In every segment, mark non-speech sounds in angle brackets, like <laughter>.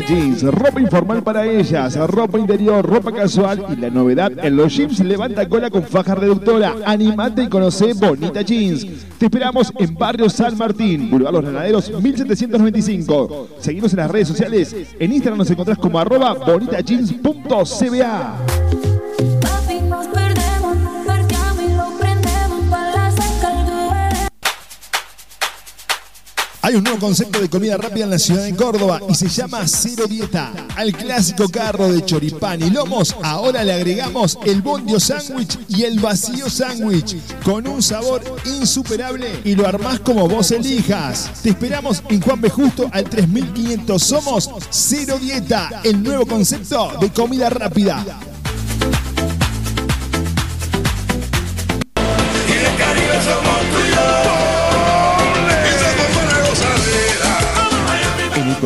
Jeans, ropa informal para ellas, ropa interior, ropa casual y la novedad en los jeans levanta cola con faja reductora. Animate y conoce Bonita Jeans. Te esperamos en Barrio San Martín, Boulevard Los Granaderos 1795. Seguimos en las redes sociales. En Instagram nos encontrás como arroba bonitajeans.cba. Hay un nuevo concepto de comida rápida en la ciudad de Córdoba y se llama Cero Dieta. Al clásico carro de choripán y lomos, ahora le agregamos el bondio sándwich y el vacío sándwich con un sabor insuperable y lo armás como vos elijas. Te esperamos en Juan B. Justo al 3500. Somos Cero Dieta, el nuevo concepto de comida rápida.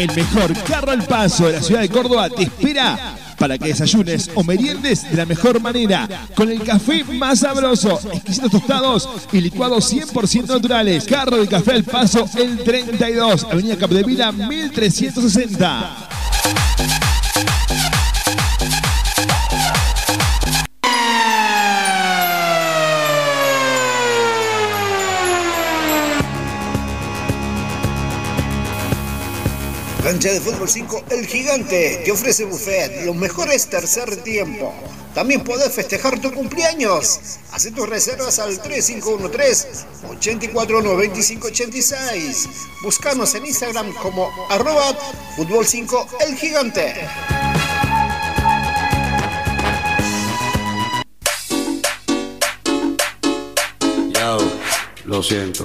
El mejor carro al paso de la ciudad de Córdoba te espera para que desayunes o meriendes de la mejor manera, con el café más sabroso, exquisitos tostados y licuados 100% naturales. Carro de café al paso, el 32, Avenida Capdevila 1360. Cancha de Fútbol 5 El Gigante te ofrece buffet, los mejores tercer tiempo. También podés festejar tu cumpleaños. Haz tus reservas al 3513-849586. Buscanos en Instagram como arroba Fútbol 5 El Gigante. Yo, lo siento.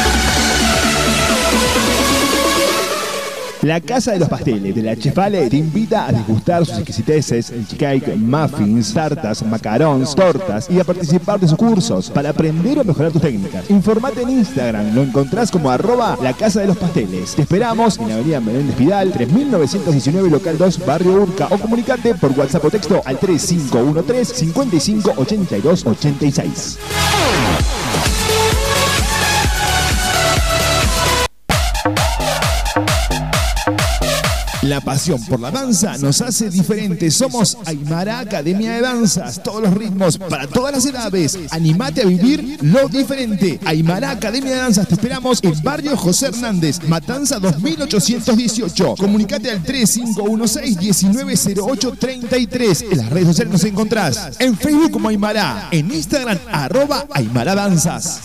La Casa de los Pasteles de la Chefale te invita a degustar sus exquisiteces, cheesecake, muffins, tartas, macarons, tortas y a participar de sus cursos para aprender o mejorar tus técnicas. Informate en Instagram, lo encontrás como arroba la Casa de los Pasteles. Te esperamos en la Avenida Menéndez Pidal, 3919 Local 2, Barrio Urca o comunicate por WhatsApp o texto al 3513 55 82 86. La pasión por la danza nos hace diferentes. Somos Aymara Academia de Danzas. Todos los ritmos para todas las edades. Animate a vivir lo diferente. Aymara Academia de Danzas. Te esperamos en Barrio José Hernández, Matanza 2818. Comunicate al 3516-190833. En las redes sociales nos encontrás. En Facebook como Aymara. En Instagram, arroba Aymara Danzas.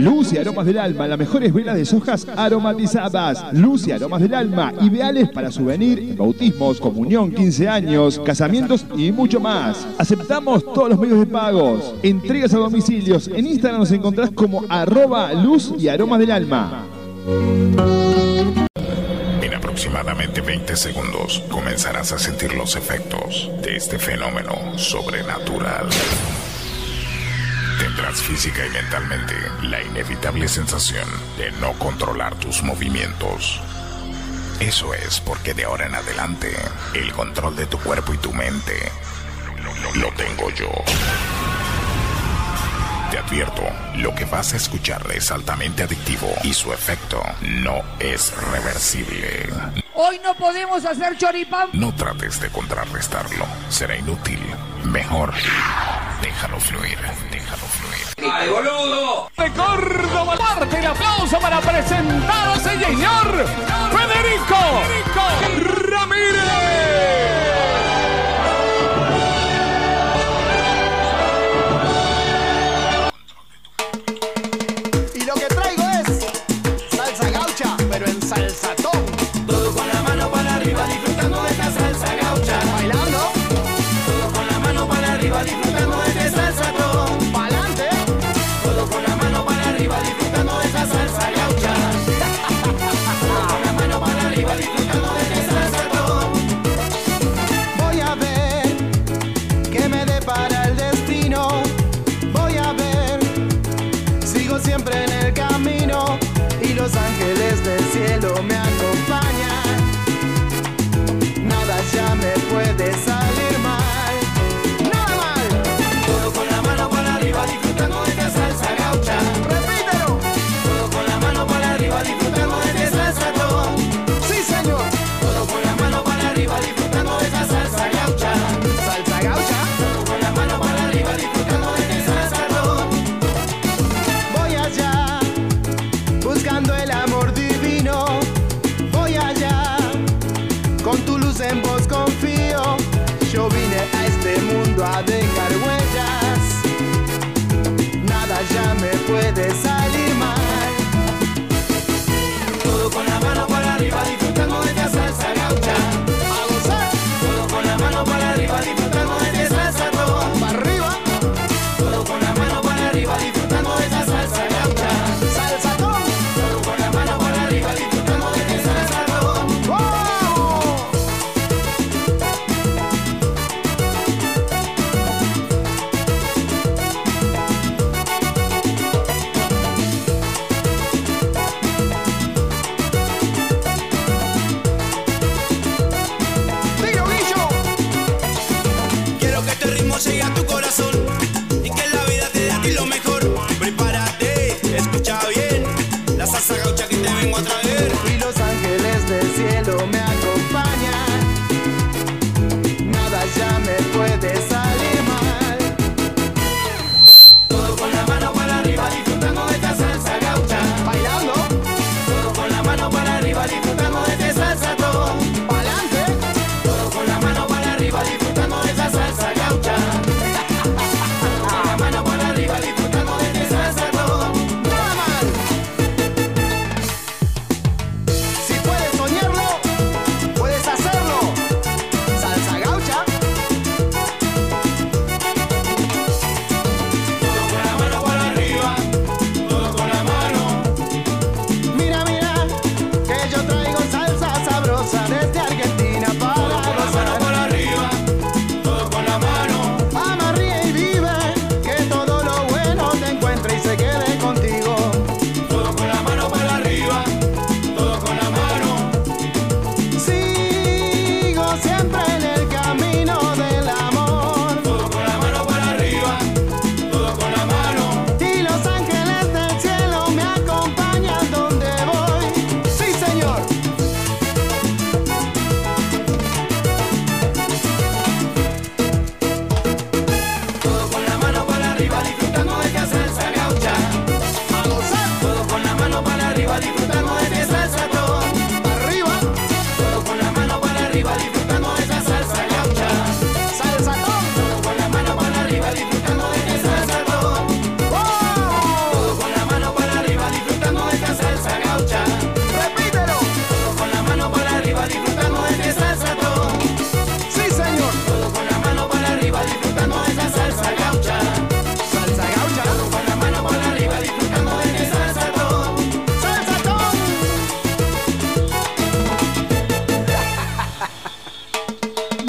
Luz y aromas del alma, las mejores velas de sojas aromatizadas. Luz y aromas del alma, ideales para souvenir, bautismos, comunión, 15 años, casamientos y mucho más. Aceptamos todos los medios de pagos. Entregas a domicilios. En Instagram nos encontrás como arroba luz y aromas del alma. En aproximadamente 20 segundos comenzarás a sentir los efectos de este fenómeno sobrenatural. Tendrás física y mentalmente la inevitable sensación de no controlar tus movimientos. Eso es porque de ahora en adelante el control de tu cuerpo y tu mente lo tengo yo. Te advierto, lo que vas a escuchar es altamente adictivo y su efecto no es reversible. Hoy no podemos hacer choripán. No trates de contrarrestarlo, será inútil. Mejor, déjalo fluir, déjalo fluir. ¡Ay, boludo! de Córdoba. Parte el aplauso para presentar a ese señor Federico, Ramírez. Y lo que traigo es salsa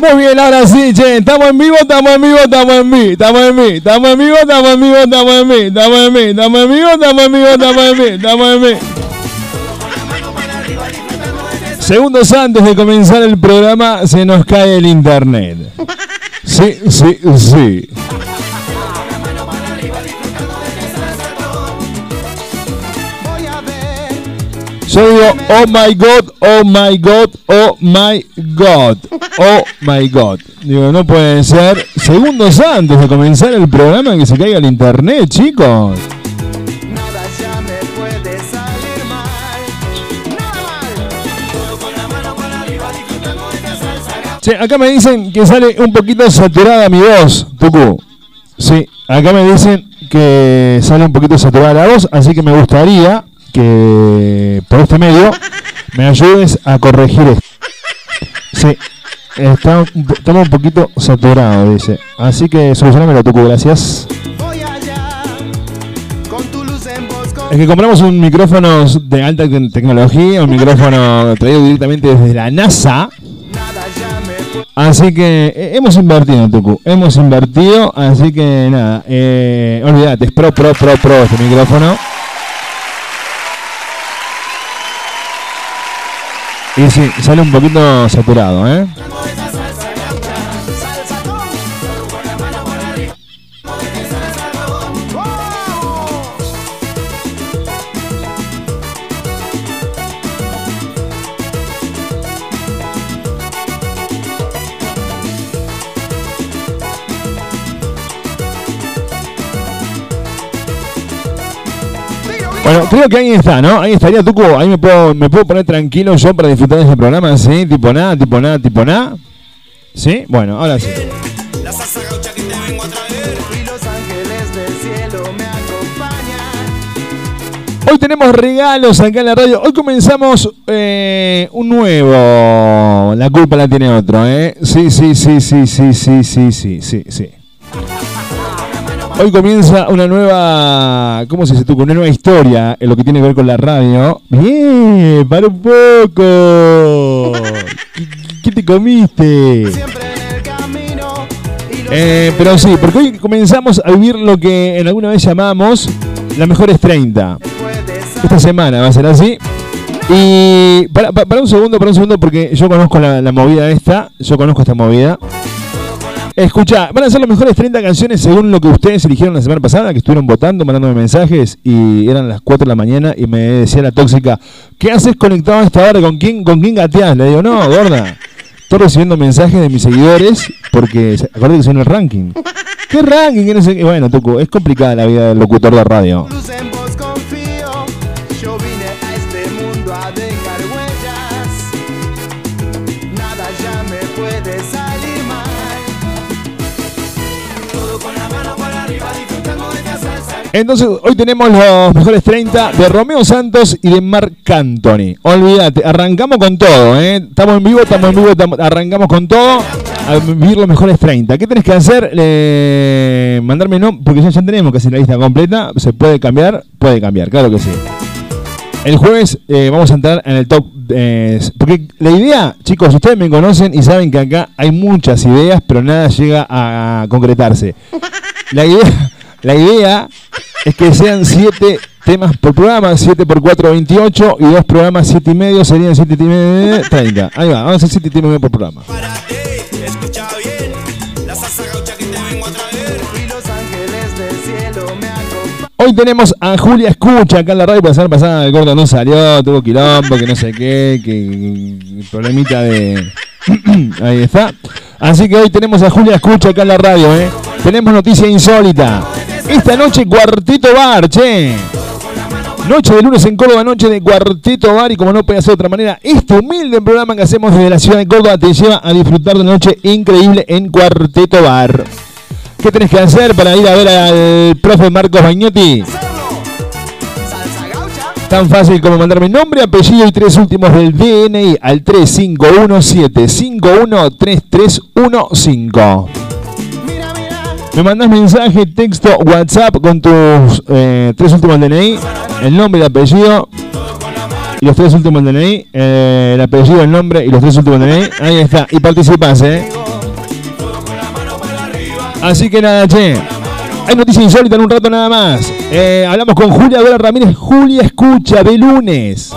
Muy bien, ahora sí, che. Estamos en vivo, estamos en vivo, estamos en vivo, estamos en vivo, estamos en vivo, estamos en vivo, estamos en vivo, estamos en vivo, estamos en vivo, estamos en vivo, estamos en vivo, estamos en vivo. Segundos antes de comenzar el programa se nos cae el internet. Sí, sí, sí. Yo oh my god, oh my god, oh my god, oh my god. Digo, no puede ser. Segundos antes de comenzar el programa que se caiga el internet, chicos. Nada ya me puede salir mal. Nada mal. Todo con la mano para arriba disfrutando de esta salsa. Che, acá me dicen que sale un poquito saturada mi voz, Tucu. Sí, acá me dicen que sale un poquito saturada la voz, así que me gustaría que por este medio me ayudes a corregir esto. Sí, está estamos un poquito saturados, dice. Así que solucionamelo, Tucu, gracias. Es que compramos un micrófono de alta te- tecnología, un micrófono <laughs> traído directamente desde la NASA. Así que eh, hemos invertido, Tucu. Hemos invertido, así que nada. Eh, olvídate, es pro, pro, pro, pro este micrófono. Y sí, sale un poquito saturado, ¿eh? Bueno, creo que ahí está, ¿no? Ahí estaría Tucu. Ahí me puedo, me puedo poner tranquilo yo para disfrutar de este programa, ¿sí? Tipo nada, tipo nada, tipo nada. ¿Sí? Bueno, ahora sí. La salsa gaucha que te vengo a traer. Y los ángeles del cielo me acompañan. Hoy tenemos regalos acá en la radio. Hoy comenzamos eh, un nuevo. La culpa la tiene otro, ¿eh? Sí, sí, sí, sí, sí, sí, sí, sí, sí, sí. Hoy comienza una nueva. ¿Cómo se dice tú? Una nueva historia en lo que tiene que ver con la radio. Bien, para un poco. ¿Qué, qué te comiste? Eh, pero sí, porque hoy comenzamos a vivir lo que en alguna vez llamamos las mejores 30. puedes Esta semana va a ser así. Y para, para- para un segundo, para un segundo, porque yo conozco la, la movida esta. Yo conozco esta movida. Escucha, van a ser las mejores 30 canciones según lo que ustedes eligieron la semana pasada, que estuvieron votando, mandándome mensajes y eran las 4 de la mañana y me decía la tóxica, ¿qué haces conectado a esta hora? ¿Con quién, con quién gateás? Le digo, no, gorda. Estoy recibiendo mensajes de mis seguidores porque se- acuérdate que soy en el ranking. ¿Qué ranking? Bueno, Tucu, es complicada la vida del locutor de radio. Entonces, hoy tenemos los mejores 30 de Romeo Santos y de Marc Anthony. Olvídate, arrancamos con todo, ¿eh? Estamos en vivo, estamos en vivo, arrancamos con todo a vivir los mejores 30. ¿Qué tenés que hacer? Eh, mandarme no, porque ya, tenemos casi la lista completa. ¿Se puede cambiar? Puede cambiar, claro que sí. El jueves eh, vamos a entrar en el top. eh, porque la idea, chicos, ustedes me conocen y saben que acá hay muchas ideas, pero nada llega a concretarse. La idea, la idea es que sean siete temas por programa, 7 por 4, 28, y dos programas, 7 y medio, serían 7 y medio, 30. Ahí va, vamos a hacer 7 y medio por programa. Párate, escucha bien. La salsa gaucha que te vengo a traer. Y los ángeles del cielo me acompañan. Hoy tenemos a Julia Escucha acá en la radio, porque la semana pasada el gordo no salió, tuvo quilombo, que no sé qué, que, que problemita de... <clears throat> Ahí está. Así que hoy tenemos a Julia Escucha acá en la radio, ¿eh? Tenemos noticia insólita. Esta noche Cuarteto Bar, che. Noche de lunes en Córdoba, noche de Cuarteto Bar y como no puede ser de otra manera, este humilde programa que hacemos desde la ciudad de Córdoba te lleva a disfrutar de una noche increíble en Cuarteto Bar. ¿Qué tenés que hacer para ir a ver al profe Marcos Bagnotti? Tan fácil como mandarme nombre, apellido y tres últimos del DNI al 3517513315. Mira, mira. Me mandás mensaje, texto, WhatsApp con tus eh, tres últimos DNI, el nombre y el apellido. Y los tres últimos DNI, eh, el apellido, el nombre y los tres últimos DNI. Ahí está. Y participás, ¿eh? Así que nada, che. Hay noticia insólita en un rato nada más. Eh, hablamos con Julia Vera Ramírez. Julia escucha de lunes.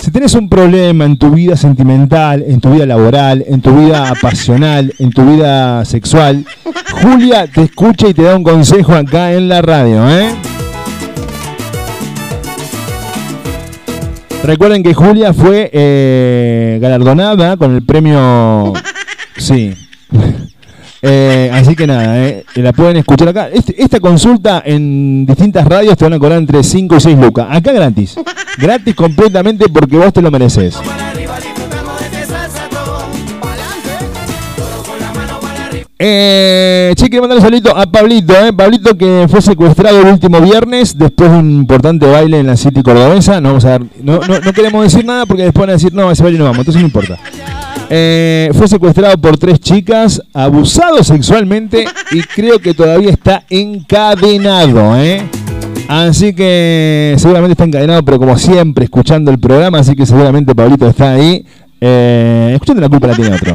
Si tenés un problema en tu vida sentimental, en tu vida laboral, en tu vida <laughs> pasional, en tu vida sexual, Julia te escucha y te da un consejo acá en la radio, ¿eh? Recuerden que Julia fue eh, galardonada con el premio. <laughs> Sí. Eh, así que nada, eh, la pueden escuchar acá. Este- esta consulta en distintas radios te van a cobrar entre 5 y 6 lucas. Acá gratis. Gratis completamente porque vos te lo mereces. Eh, che, quiero mandar un saludito a Pablito, eh. Pablito que fue secuestrado el último viernes después de un importante baile en la City Cordobesa. No vamos a dar- no, no- no queremos decir nada porque después van a decir, no, ese baile no vamos, entonces no importa. Eh, fue secuestrado por tres chicas, abusado sexualmente y creo que todavía está encadenado, ¿eh? Así que seguramente está encadenado, pero como siempre, escuchando el programa, así que seguramente Pablito está ahí. Eh, escuchando la culpa la tiene otro.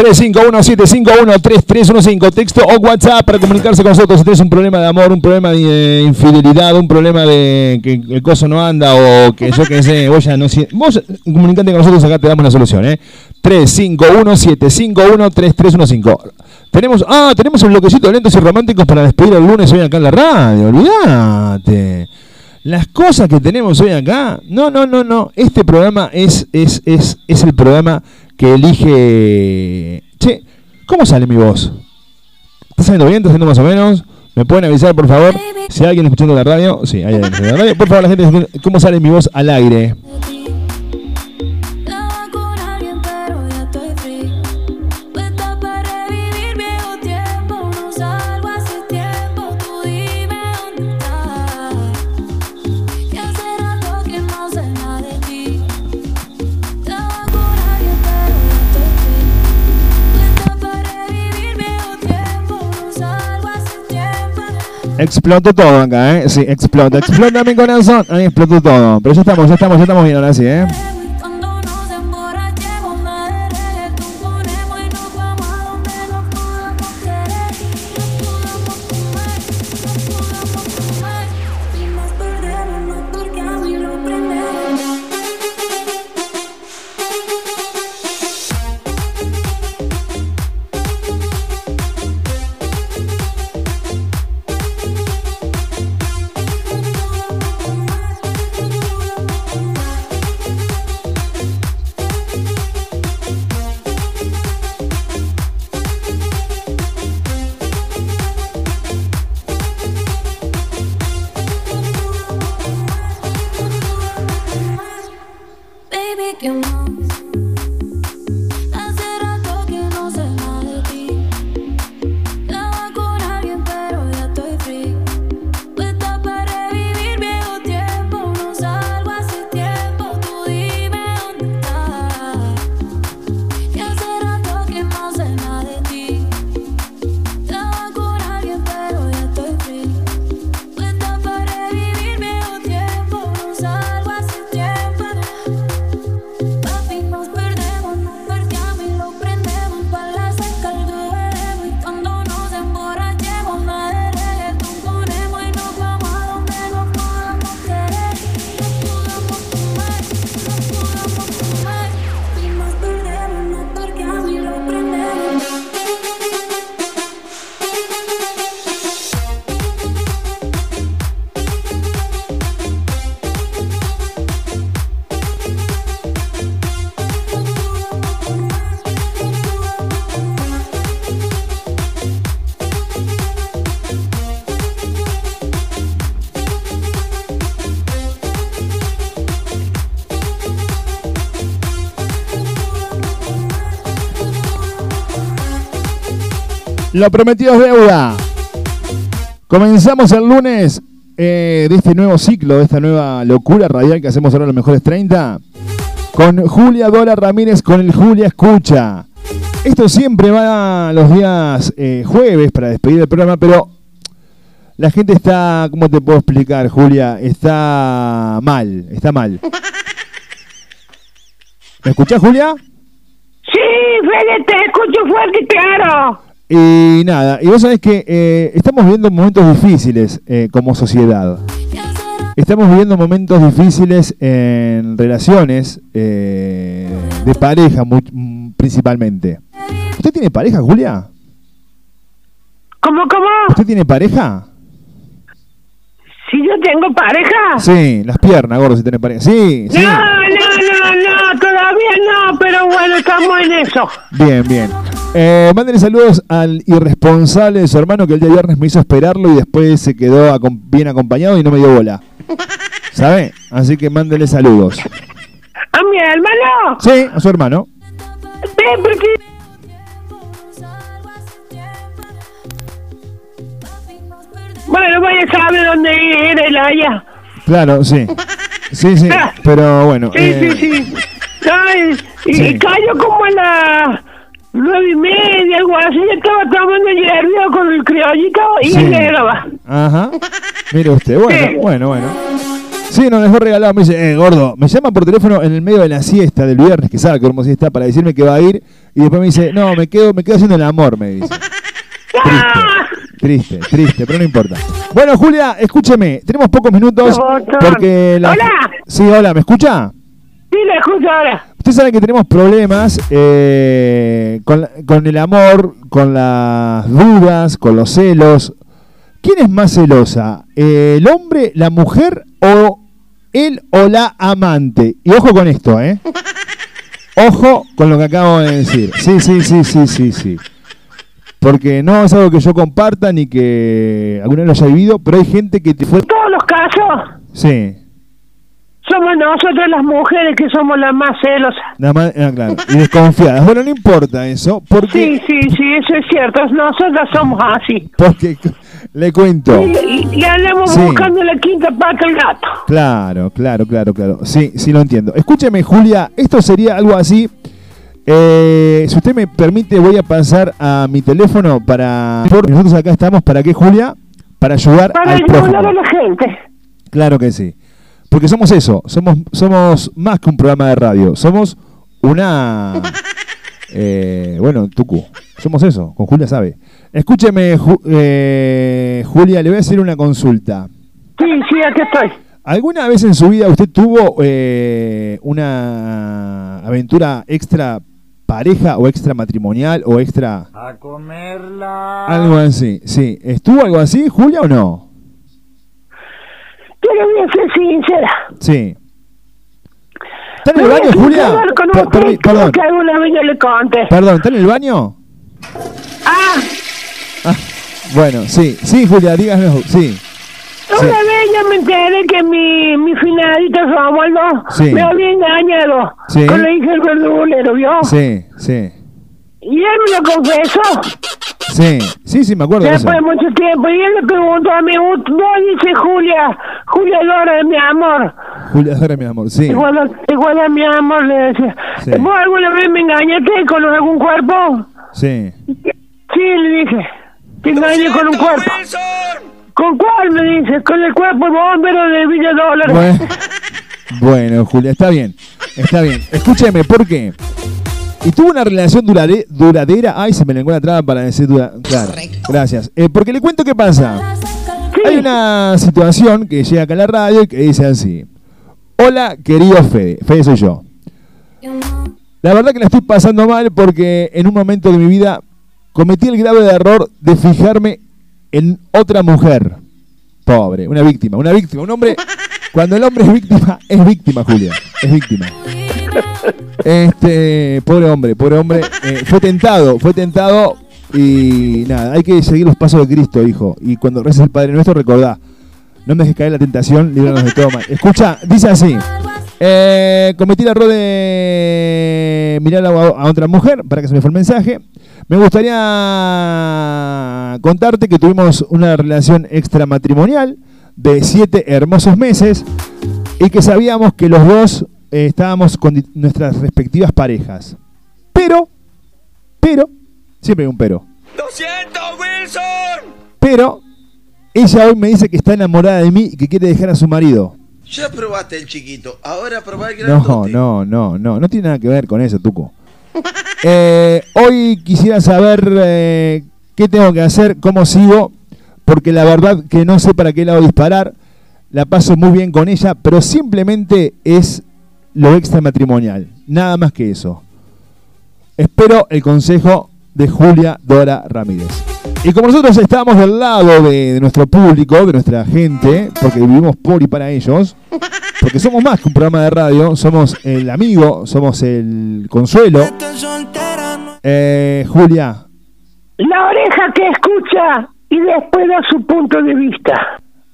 351-751-3315, texto o WhatsApp para comunicarse con nosotros. Si tienes un problema de amor, un problema de eh, infidelidad, un problema de que el coso no anda o que yo qué sé, vos ya no si- Vos comunicante con nosotros, acá te damos la solución, ¿eh? 351-751-3315. Tenemos, ah, tenemos un bloquecito de lentos y románticos para despedir el lunes hoy acá en la radio, olvídate. Las cosas que tenemos hoy acá, no, no, no, no. Este programa es, es, es, es el programa que elige. Che, ¿cómo sale mi voz? ¿Está saliendo bien? ¿Está saliendo más o menos? ¿Me pueden avisar, por favor? Si hay alguien escuchando la radio, sí, hay alguien escuchando la radio. Por favor, la gente, ¿cómo sale mi voz al aire? Explotó todo acá, ¿eh? Sí, explota, explota mi corazón. Ahí explotó todo. Pero ya estamos, ya estamos, ya estamos bien ahora sí, ¿eh? Lo prometido es deuda. Comenzamos el lunes eh, de este nuevo ciclo, de esta nueva locura radial que hacemos ahora en los mejores 30, con Julia Dora Ramírez, con el Julia Escucha. Esto siempre va los días eh, jueves para despedir el programa, pero la gente está, ¿cómo te puedo explicar, Julia? Está mal, está mal. ¿Me escuchás, Julia? Sí, Fede, te escucho fuerte y claro. Y nada, y vos sabés que eh, estamos viviendo momentos difíciles eh, como sociedad. Estamos viviendo momentos difíciles en relaciones eh, de pareja mu- mm, principalmente. ¿Usted tiene pareja, Julia? ¿Cómo, cómo? ¿Usted tiene pareja? Si yo tengo pareja. Sí, las piernas, gordo, si tiene pareja. Sí, sí. No, no, no, no, todavía no, pero bueno, estamos en eso. Bien, bien. Eh, mándenle saludos al irresponsable de su hermano que el día viernes me hizo esperarlo y después se quedó acom- bien acompañado y no me dio bola. ¿Sabe? Así que mándenle saludos. ¿A mi hermano? Sí, a su hermano. Ven, porque... Bueno, voy a saber dónde era el allá. Claro, sí. Sí, sí. <laughs> Pero bueno. Sí, eh, sí, sí. Ay, y, Sí. y cayó como a las nueve y media, algo así. Yo estaba tomando hierro con el criollito y Sí. él. Ajá. Mire usted, bueno, Sí. bueno, bueno. Sí, nos dejó regalado. Me dice, eh, gordo, me llama por teléfono en el medio de la siesta del viernes, que sabe que como siesta, para decirme que va a ir. Y después me dice, no, me quedo, me quedo haciendo el amor, me dice. Triste, triste, pero no importa. Bueno, Julia, escúcheme, tenemos pocos minutos porque la... Hola. Sí, hola, ¿me escucha? Sí, la escucho ahora. Usted sabe que tenemos problemas eh, con, con el amor, con las dudas, con los celos. ¿Quién es más celosa? Eh, ¿El hombre, la mujer o él o la amante? Y ojo con esto, ¿eh? Ojo con lo que acabo de decir. Sí, sí, sí, sí, sí, sí. Porque no es algo que yo comparta ni que alguna vez lo haya vivido, pero hay gente que te fue... Todos los casos, Sí, somos nosotros las mujeres que somos las más celosas. nada más, ah, claro. Y desconfiadas. Bueno, no importa eso, porque... Sí, sí, sí, eso es cierto. Nosotras somos así. Porque <laughs> le cuento. Y, y- y andamos Sí. buscando la quinta pata al gato. Claro, claro, claro, claro. Sí, sí lo entiendo. Escúcheme, Julia, esto sería algo así. Eh, si usted me permite, voy a pasar a mi teléfono para. Nosotros acá estamos, ¿para qué, Julia? Para ayudar Para al ayudar a la gente. Claro que sí. Porque somos eso, somos, somos más que un programa de radio, somos una... <laughs> eh, bueno, Tucu, somos eso, con Julia sabe. Escúcheme, Ju- eh, Julia, le voy a hacer una consulta. Sí, sí, aquí estoy. ¿Alguna vez en su vida usted tuvo eh, una aventura extra pareja o extra matrimonial o extra... A comerla. Algo así, sí. ¿Estuvo algo así, Julia, o no? Pero voy a ser sincera. Sí. ¿Está en el baño, Julia? con Per- perdón, que alguna vez yo le conté. perdón, ¿está en el baño? Ah, Ah, bueno, sí, sí, Julia, díganos, sí. una vez yo me enteré que mi, mi finadito Romualdo Sí. me había engañado Sí. con la hija del verdulero, ¿vio? Sí, sí, Y él me lo confesó sí, sí, sí, me acuerdo de eso. después de mucho tiempo. Y él le preguntó a mí, "Vos dice Julia, Julia Lora de mi amor. Julia, ahora mi amor, sí. Igual, a- igual a mi amor, le decía. Sí. ¿Vos alguna vez me engañaste con algún cuerpo? Sí. Sí, le dije. Te engañé con un cuerpo. ¿Con cuál? Me dice. Con el cuerpo bombero de Villa Dólares. Bueno, bueno, Julia, está bien, está bien. Escúcheme, ¿por qué? Y tuvo una relación durare- duradera. Ay, se me lengó la traba para decir dura. Claro, gracias. Eh, porque le cuento qué pasa. Hay una situación que llega acá a la radio y que dice así. Hola, querido Fede. Fede soy yo. La verdad que la estoy pasando mal porque en un momento de mi vida cometí el grave error de fijarme en otra mujer. Pobre, una víctima, una víctima, un hombre. Cuando el hombre es víctima, es víctima, Julia. Es víctima. Este, pobre hombre, pobre hombre. eh, fue tentado, fue tentado y nada, hay que seguir los pasos de Cristo, hijo. Y cuando reces el Padre Nuestro, recordá, no dejes caer la tentación, líbranos de todo mal. Escucha, dice así. Eh, cometí el error de mirar a, a otra mujer, para que se me fue el mensaje. Me gustaría contarte que tuvimos una relación extramatrimonial de siete hermosos meses y que sabíamos que los dos eh, estábamos con nuestras respectivas parejas. Pero, pero, siempre hay un pero. Pero, ella hoy me dice que está enamorada de mí y que quiere dejar a su marido. Ya probaste el chiquito, ahora probá el No, grandote. no, no, no, no tiene nada que ver con eso, Tuco. <laughs> Eh, hoy quisiera saber eh, qué tengo que hacer, cómo sigo, porque la verdad que no sé para qué lado disparar. La paso muy bien con ella, pero simplemente es lo extramatrimonial. Nada más que eso. Espero el consejo de Julia Dora Ramírez. Y como nosotros estamos del lado de, de nuestro público, de nuestra gente, porque vivimos por y para ellos, porque somos más que un programa de radio, somos el amigo, somos el consuelo. Eh, Julia, La oreja que escucha y después da su punto de vista.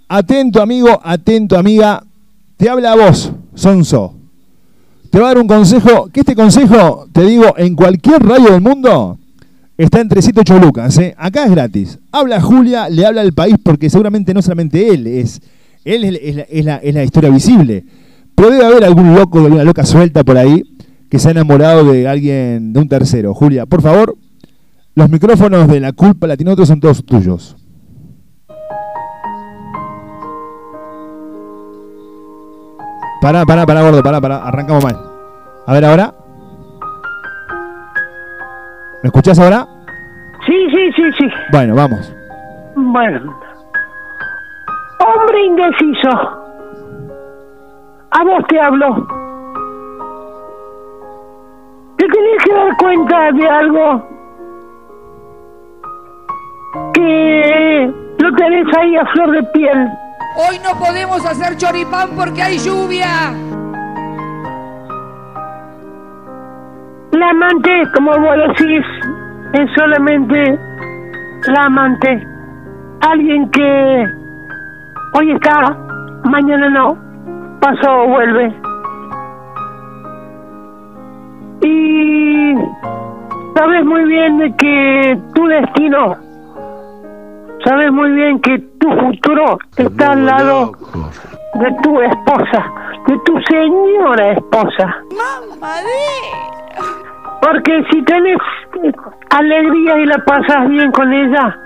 atento amigo, atento amiga, te habla a vos, Sonso. Te va a dar un consejo, que este consejo, te digo, en cualquier radio del mundo, está en 308 lucas. ¿eh? Acá es gratis. Habla Julia, le habla al país, porque seguramente no solamente él, es, él es, la, es es la historia visible. Pero debe haber algún loco, alguna loca suelta por ahí, que se ha enamorado de alguien, de un tercero. Julia, por favor, los micrófonos de la culpa latinotos son todos tuyos. Pará, pará, pará, gordo, pará, pará. Arrancamos mal. A ver ahora. ¿Me escuchás ahora? Sí, sí, sí, sí. Bueno, vamos. Bueno. Hombre indeciso. A vos te hablo. Te tenés que dar cuenta de algo que lo tenés ahí a flor de piel. Hoy no podemos hacer choripán porque hay lluvia. La amante, como vos decís, es solamente la amante. Alguien que hoy está, mañana no, pasó o vuelve. Y sabes muy bien que tu destino, sabes muy bien que tu futuro está al lado de tu esposa, de tu señora esposa. Porque si tenés alegría y la pasas bien con ella,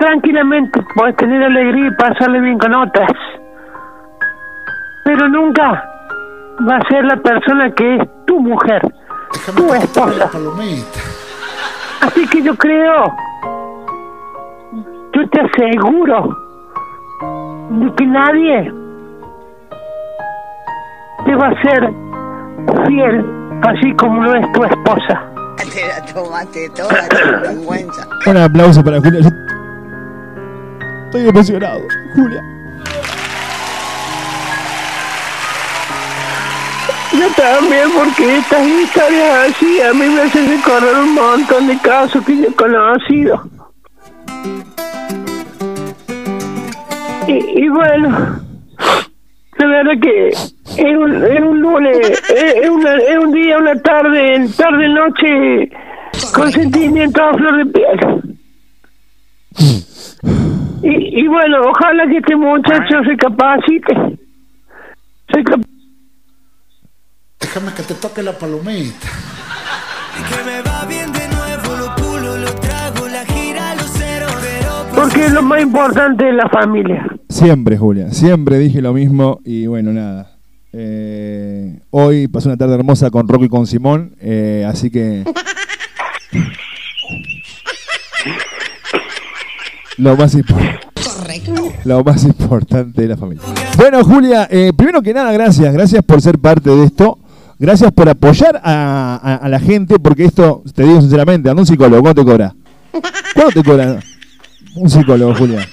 tranquilamente puedes tener alegría y pasarle bien con otras. Pero nunca va a ser la persona que es tu mujer, tu esposa. Así que yo creo, yo te aseguro de que nadie te va a ser fiel así como lo es tu esposa. Te la tomaste toda, qué vergüenza. Un aplauso para Julia. Estoy emocionado, Julia. Yo también, porque estas historias así a mí me hacen recordar un montón de casos que yo he conocido. Y, y bueno, la verdad que es un, es un lunes, es, es una- es un día, una tarde, tarde, noche, con sentimiento a flor de piel. Y, y bueno, ojalá que este muchacho se capacite. Se cap- Déjame que te toque la palomita. Que me va bien porque lo más importante es la familia. Siempre, Julia, siempre dije lo mismo y bueno, nada. Eh, hoy pasé una tarde hermosa con Rocky y con Simón, eh, así que... Lo más, impor- lo más importante de la familia. Bueno, Julia, eh, primero que nada, gracias. Gracias por ser parte de esto. Gracias por apoyar a, a- a la gente, porque esto, te digo sinceramente, anda un psicólogo, ¿cuánto te cobra? ¿Cuánto te cobra un psicólogo, Julia?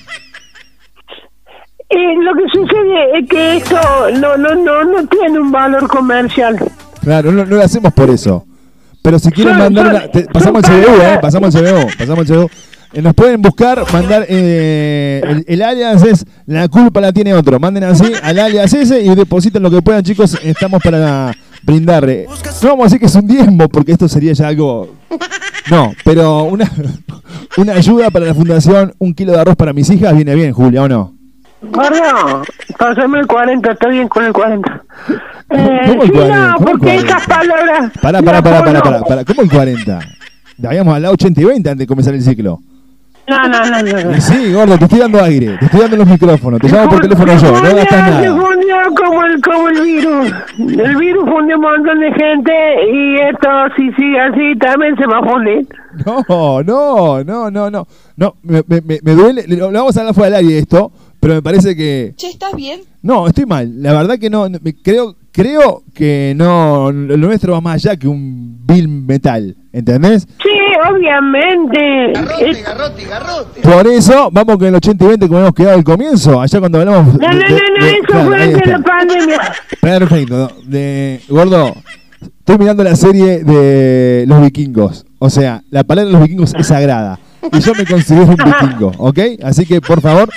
Eh, lo que sucede es que esto no, no, no, no tiene un valor comercial. Claro, no, no lo hacemos por eso. Pero si quieren Son- mandar son- una... te- pasamos el CBU, ¿eh? Pasamos el CBU, pasamos el CBU. Eh, nos pueden buscar, mandar... eh, el, el alias es... La culpa la tiene otro. Manden así al alias ese y depositen lo que puedan, chicos. Estamos para brindarle. No vamos a decir que es un diezmo, porque esto sería ya algo... <laughs> No, pero una, una ayuda para la fundación, un kilo de arroz para mis hijas, viene bien, Julia, ¿o no? Perdón, pásame el 40, está bien con el 40. Eh, ¿Cómo el sí, 40? no, ¿Cómo el porque 40? esas palabras... Pará, pará, pará, pará, pará, pará. ¿Cómo el 40? Habíamos hablado 80 y 20 antes de comenzar el ciclo. No, no, no, no. sí, gordo, te estoy dando aire, te estoy dando los micrófonos, te llamo por teléfono yo, no gastas Se nada. fundió como el, como el virus. El virus fundió un montón de gente y esto, si sigue así, también se va a fundir. No, no, no, no, no. No, me, me- me- duele, lo, lo vamos a hablar fuera del aire esto, pero me parece que... Che, ¿estás bien? No, estoy mal. La verdad que no, no, me- creo, creo que no, lo nuestro va más allá que un bill metal, ¿entendés? Sí, obviamente. Es- Por eso, vamos con el 80 y 20 como hemos quedado al comienzo, allá cuando hablamos... No, no, no, no, eso claro, fue antes de la pandemia. Perfecto. De, gordo, estoy mirando la serie de los vikingos. O sea, la palabra de los vikingos es sagrada. Y yo me considero un <laughs> vikingo, ¿ok? Así que, por favor,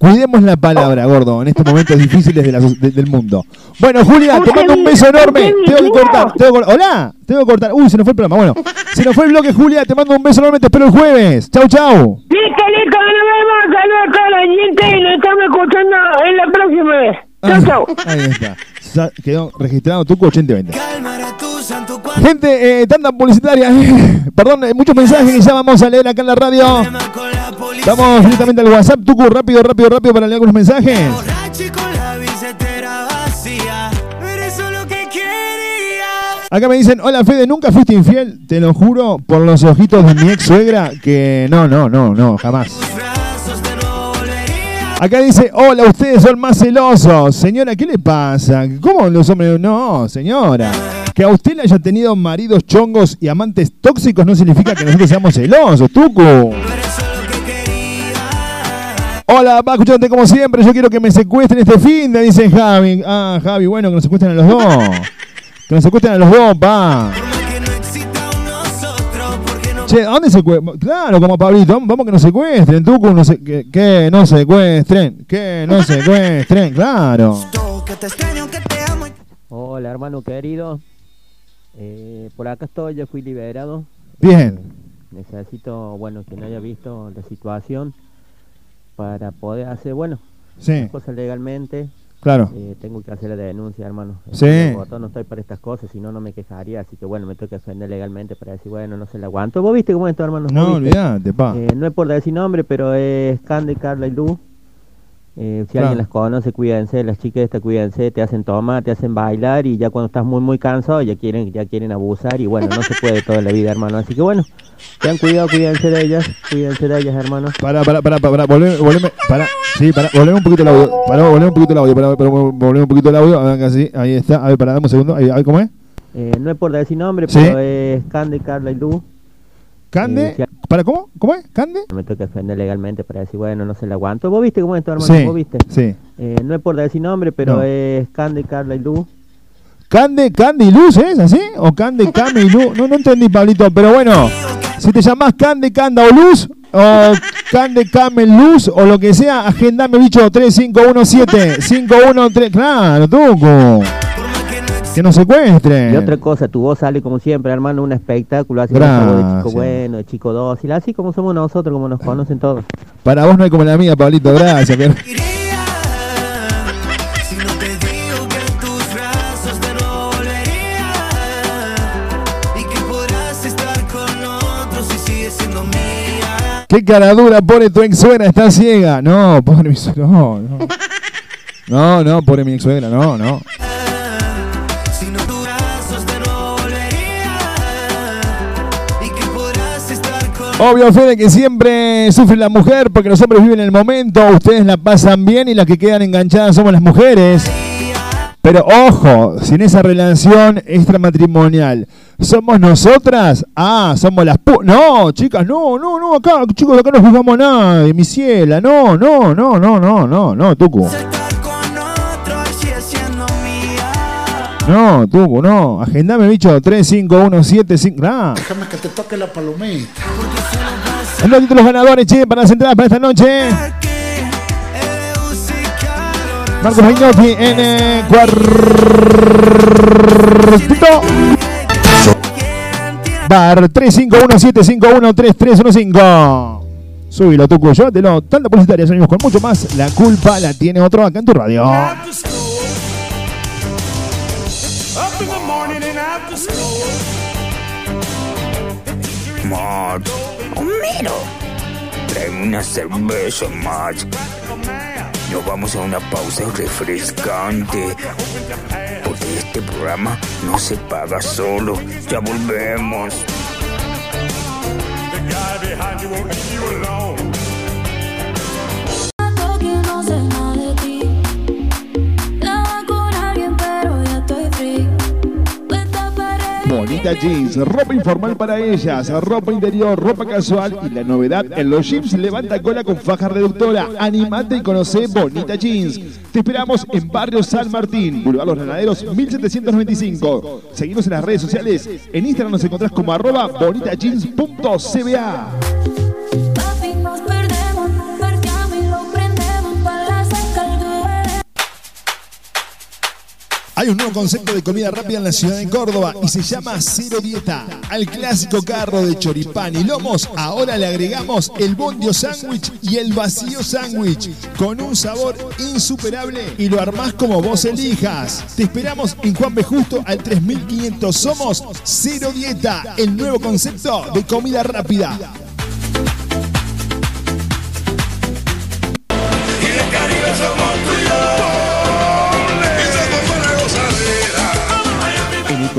cuidemos la palabra, gordo, en estos momentos difíciles de la so- de- del mundo. Bueno, Julia, te mando un beso enorme. Tengo que cortar. Tengo que Hola, tengo que cortar. Uy, se nos fue el programa. Bueno, se nos fue el bloque, Julia. Te mando un beso enorme. Te espero el jueves. Chau, chau. Listo, listo, nos vemos. Saludos a toda la gente y nos estamos escuchando en la próxima vez. Chau, chau. Ahí está. Quedó registrado Tuco 8020. Gente, eh, tanda publicitaria. <laughs> Perdón, eh, muchos mensajes que ya vamos a leer acá en la radio. Vamos directamente al WhatsApp. Tucu, rápido, rápido, rápido para leer algunos mensajes. Acá me dicen, hola Fede, ¿nunca fuiste infiel? Te lo juro por los ojitos de mi ex suegra que no, no, no, no, jamás. Acá dice, hola, ustedes son más celosos. Señora, ¿qué le pasa? ¿Cómo los hombres? No, señora. Que a usted le haya tenido maridos chongos y amantes tóxicos no significa que nosotros seamos celosos, Tucu. Hola, va, escuchándote como siempre. Yo quiero que me secuestren este fin de, dice Javi. Ah, Javi, bueno, que nos secuestren a los dos. Que nos secuestren a los dos, pa. Che, ¿a dónde secuestran? Claro, como Pablito, vamos que nos secuestren, Tucu, no se- que, que no secuestren, que no secuestren, <laughs> claro. Hola hermano querido, Eh, por acá estoy, ya fui liberado. Bien. Necesito, bueno, que no haya visto la situación para poder hacer, bueno, Sí. las cosas legalmente. Claro. Eh, tengo que hacer la denuncia, hermano. Sí. En Bogotá no estoy para estas cosas, si no, no me quejaría. Así que bueno, me tengo que defender legalmente para decir, bueno, no se la aguanto. ¿Vos viste cómo es esto, hermano? ¿Vos No, olvídate, pa. Eh, no es por decir nombre, pero es Cande, Carla y Lu. Eh, si Claro. alguien las conoce, cuídense, las chicas estas, cuídense, te hacen tomar, te hacen bailar y ya cuando estás muy muy cansado ya quieren ya quieren abusar y bueno, no se puede toda la vida, hermano. Así que bueno, tengan cuidado, cuídense de ellas, cuídense de ellas, hermano. Para, para, para, para, volveme, volveme, para, sí, para, volveme un poquito el audio, para, volveme un poquito el audio, para, para, volveme un poquito el audio, a ver, así, ahí está, a ver, para, dame un segundo, ahí, a ver, ¿cómo es? Eh, no es por decir nombre, Sí. pero es Cande, Carla y Lu. ¿Cande? Eh, ¿Para cómo? ¿Cómo es? ¿Cande? Me tengo que defender legalmente para decir, bueno, no se la aguanto. ¿Vos viste cómo es esto, hermano? Sí, ¿Vos viste? sí. Eh, no es por decir nombre, pero No. es Cande, Carla y Lu. ¿Cande, Cande y Luz es así? ¿O Cande, Came y Luz? No, no entendí, Pablito, pero bueno, si te llamás Cande, Canda o Luz, o Cande, Came, Luz, o lo que sea, agendame, bicho, 3517, 513, claro, Tucu. Que nos secuestren. Y otra cosa, tu voz sale como siempre, hermano, un espectáculo, así como de chico Gracias. bueno, de chico dócil, así como somos nosotros, como nos conocen todos. Para vos no hay como la mía, Pablito, gracias. pero- <laughs> Y que podrás estar con otros y sigues siendo mía. ¿Qué cara dura pone tu ex suegra? Está ciega. No, pobre mi suegra. No, no. <laughs> No, no, pobre mi ex suegra. No, no. Obvio, Fede, que siempre sufre la mujer porque los hombres viven el momento, ustedes la pasan bien y las que quedan enganchadas somos las mujeres. Pero ojo, si en esa relación extramatrimonial somos nosotras, ah, somos las pu... No, chicas, no, no, no, acá, chicos, acá no juzgamos a nadie, mi ciela, no, no, no, no, no, no, no, Tucu. No, Tucu, no, agendame, bicho, 3517, ah. Déjame que te toque la palomita. Los ganadores, che, para las entradas para esta noche. Marcos Vignotti en eh, cuartito. Bar 3517513315. Subilo, Tucu, llévatelo. Tanta publicitaria, seguimos con mucho más. La culpa la tiene otro acá en tu radio. Mod. Homero. Traeme una cerveza más. Nos vamos a una pausa refrescante. Porque este programa no se paga solo. Ya volvemos. Bonita Jeans, ropa informal para ellas, ropa interior, ropa casual y la novedad en los jeans levanta cola con faja reductora. Animate y conoce Bonita Jeans. Te esperamos en Barrio San Martín, Boulevard Los Granaderos 1795. Seguimos en las redes sociales. En Instagram nos encontrás como arroba bonitajeans.cba. Hay un nuevo concepto de comida rápida en la ciudad de Córdoba y se llama Cero Dieta. Al clásico carro de choripán y lomos, ahora le agregamos el bondio sándwich y el vacío sándwich con un sabor insuperable y lo armás como vos elijas. Te esperamos en Juan B. Justo al 3500. Somos Cero Dieta, el nuevo concepto de comida rápida.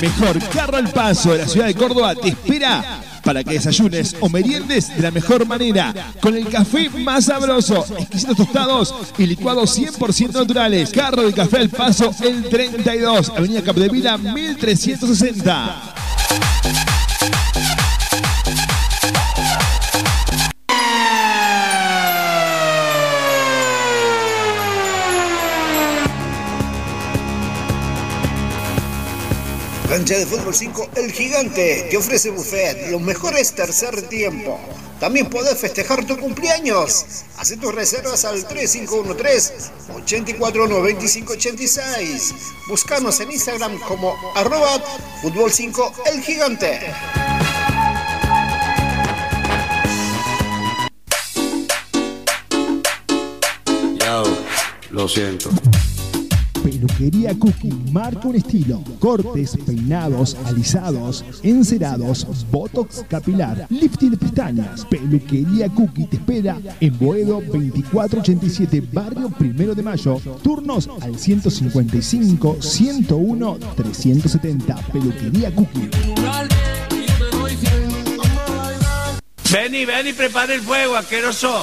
Mejor carro al paso de la ciudad de Córdoba te espera para que desayunes o meriendes de la mejor manera, con el café más sabroso, exquisitos tostados y licuados 100% naturales. Carro de café al paso, el 32, Avenida Capdevila 1360. Cancha de Fútbol 5 El Gigante te ofrece buffet, los mejores tercer tiempo. También podés festejar tu cumpleaños. Haz tus reservas al 3513-849586. Buscanos en Instagram como arroba Fútbol 5 El Gigante. Yao, lo siento. Peluquería Cookie marca un estilo. Cortes, peinados, alisados, encerados, botox capilar, lifting de pestañas. Peluquería Cookie te espera en Boedo 2487, barrio Primero de Mayo. Turnos al 155 101 370. Peluquería Cookie. Ven y ven y prepara el fuego, asqueroso.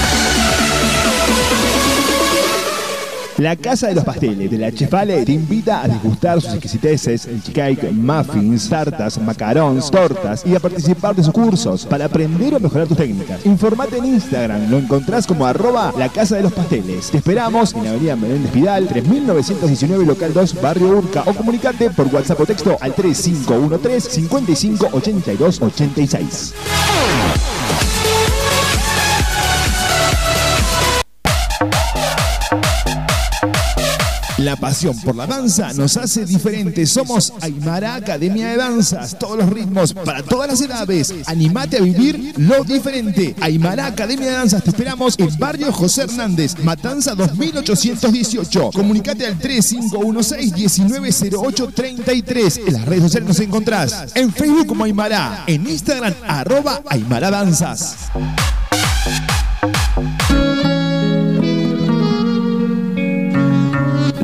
La Casa de los Pasteles de la Chefale te invita a degustar sus exquisiteces, cake, muffins, tartas, macarons, tortas y a participar de sus cursos para aprender o mejorar tus técnicas. Informate en Instagram, lo encontrás como arroba la Casa de los Pasteles. Te esperamos en Avenida Menéndez Vidal, 3919 Local 2, Barrio Urca o comunicate por WhatsApp o texto al 3513 55 82 86. La pasión por la danza nos hace diferentes. Somos Aymara Academia de Danzas. Todos los ritmos para todas las edades. Animate a vivir lo diferente. Aymara Academia de Danzas. Te esperamos en Barrio José Hernández, Matanza 2818. Comunicate al 3516-190833. En las redes sociales nos encontrás. En Facebook como Aymara. En Instagram, arroba Aymara Danzas.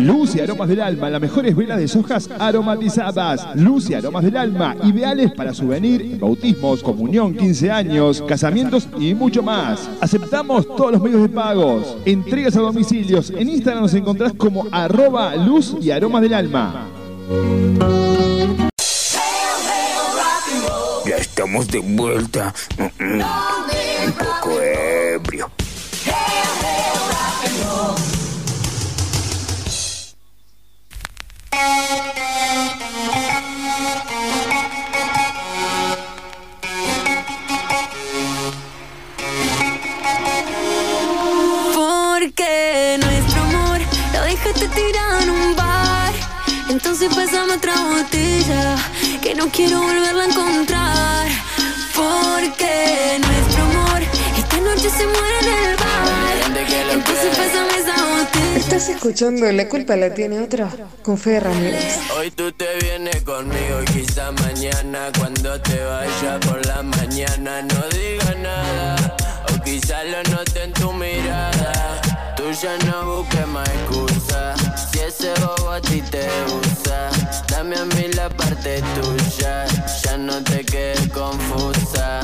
Luz y aromas del alma, las mejores velas de sojas aromatizadas. Luz y aromas del alma, ideales para souvenir, bautismos, comunión, 15 años, casamientos y mucho más. Aceptamos todos los medios de pagos. Entregas a domicilios. En Instagram nos encontrás como arroba luz y aromas del alma. Ya estamos de vuelta. Mm, mm. Un poco ebrio. Entonces pasamos otra botella que no quiero volverla a encontrar. Porque nuestro amor esta noche se muere en el bar. Entonces pásame esa botella. Estás escuchando La culpa la tiene otra con Fede Ramírez. Hoy tú te vienes conmigo y quizá mañana cuando te vaya por la mañana no diga nada o quizá lo note en tu mirada. Tú ya no busques más ese bobo a ti te usa. Dame a mí la parte tuya, ya no te quedes confusa.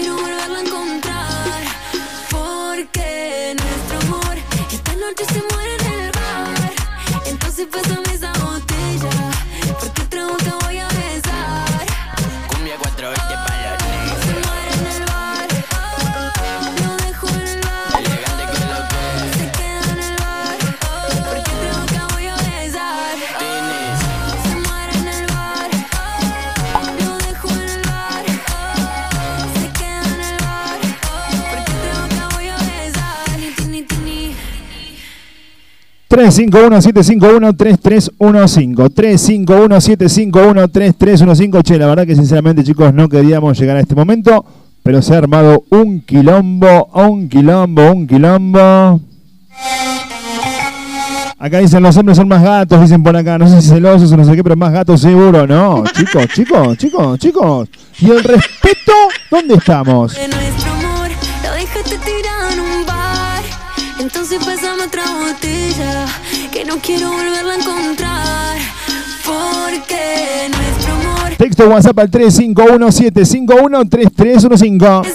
Quiero volverla a encontrar. Porque nuestro amor esta noche se muere en el bar. Entonces pásame 351-751-3315. 351-751-3315. Che, la verdad que sinceramente, chicos, no queríamos llegar a este momento, pero se ha armado un quilombo, un quilombo, un quilombo. Acá dicen los hombres son más gatos, dicen por acá, no sé si celosos o no sé qué, pero más gatos seguro, no. Chicos, chicos, chicos, chicos. ¿Y el respeto? ¿Dónde estamos? de nuestro amor lo dejaste tirado. Entonces pasame otra botella que no quiero volverla a encontrar. Porque nuestro amor Texto WhatsApp al 351-751-3315.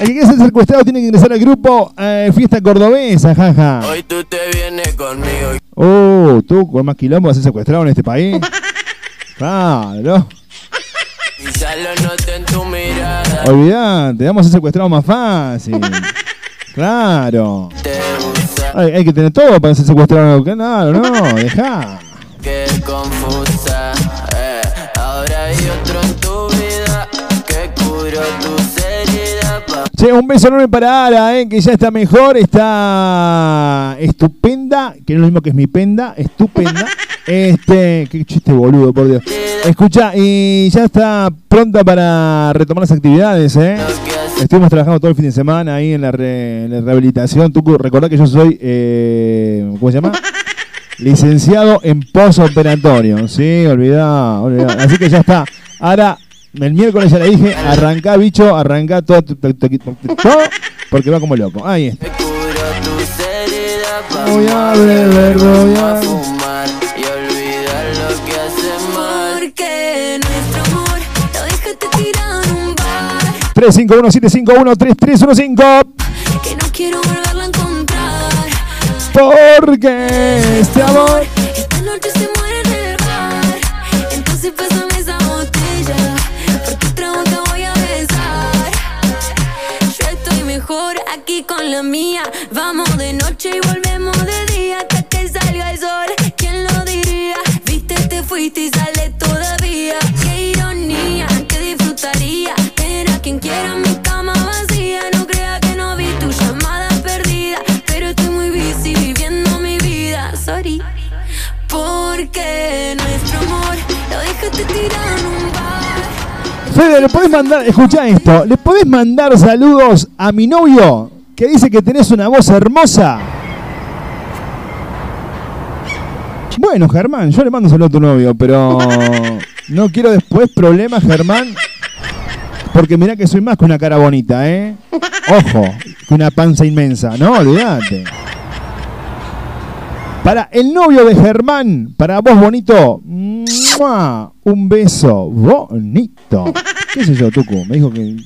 El que quiera ser secuestrado tiene que ingresar al grupo eh, Fiesta Cordobesa, jaja. Hoy tú te vienes conmigo Oh, tú con más quilombo vas a ser secuestrado en este país. <laughs> Claro. quizá lo en tu mirada. Olvidate, vamos a ser secuestrados más fácil. <laughs> Claro. Te Hay, que tener todo para ser secuestrado. Claro, no, <laughs> dejá. que confusa. eh. Ahora hay otro en tu vida que curó tus heridas. Pa Che, un beso enorme para Ara, eh, que ya está mejor, está estupenda, que no es lo mismo que es mi penda, estupenda. <laughs> Este, qué chiste boludo, por Dios. Escucha, y ya está pronta para retomar las actividades, ¿eh? Estuvimos trabajando todo el fin de semana ahí en la, re- en la rehabilitación. Tú recordá que yo soy, eh, ¿cómo se llama? <laughs> Licenciado en posoperatorio, sí, olvidá, olvidá. Así que ya está. Ahora, el miércoles ya le dije, arrancá, bicho, arrancá todo, todo, porque va como loco. Ahí está. Voy a beber, voy a fumar y olvidar lo que hace mal. 351-751-3315. que no quiero volverlo a encontrar. Porque este amor. Esta noche se muere en el bar. Entonces pásame esa botella. Porque trago te voy a besar. Yo estoy mejor aquí con la mía. Vamos de noche y volvemos de día hasta que salga el sol. ¿Quién lo diría? Viste, te fuiste y sale todavía. Quien quiera mi cama vacía. No crea que no vi tu llamada perdida. Pero estoy muy busy viviendo mi vida. Sorry. Porque nuestro amor lo dejaste tirado en un bar. Fede, ¿le podés mandar, escucha esto, ¿le podés mandar saludos a mi novio que dice que tenés una voz hermosa? Bueno, Germán, yo le mando saludos a tu novio, pero <laughs> no quiero después problemas, Germán, porque mirá que soy más que una cara bonita, ¿eh? <laughs> Ojo, que una panza inmensa, no, olvídate. Para el novio de Germán, para vos bonito, ¡mua! un beso bonito. <laughs> ¿Qué sé yo, Tucu? Me dijo que...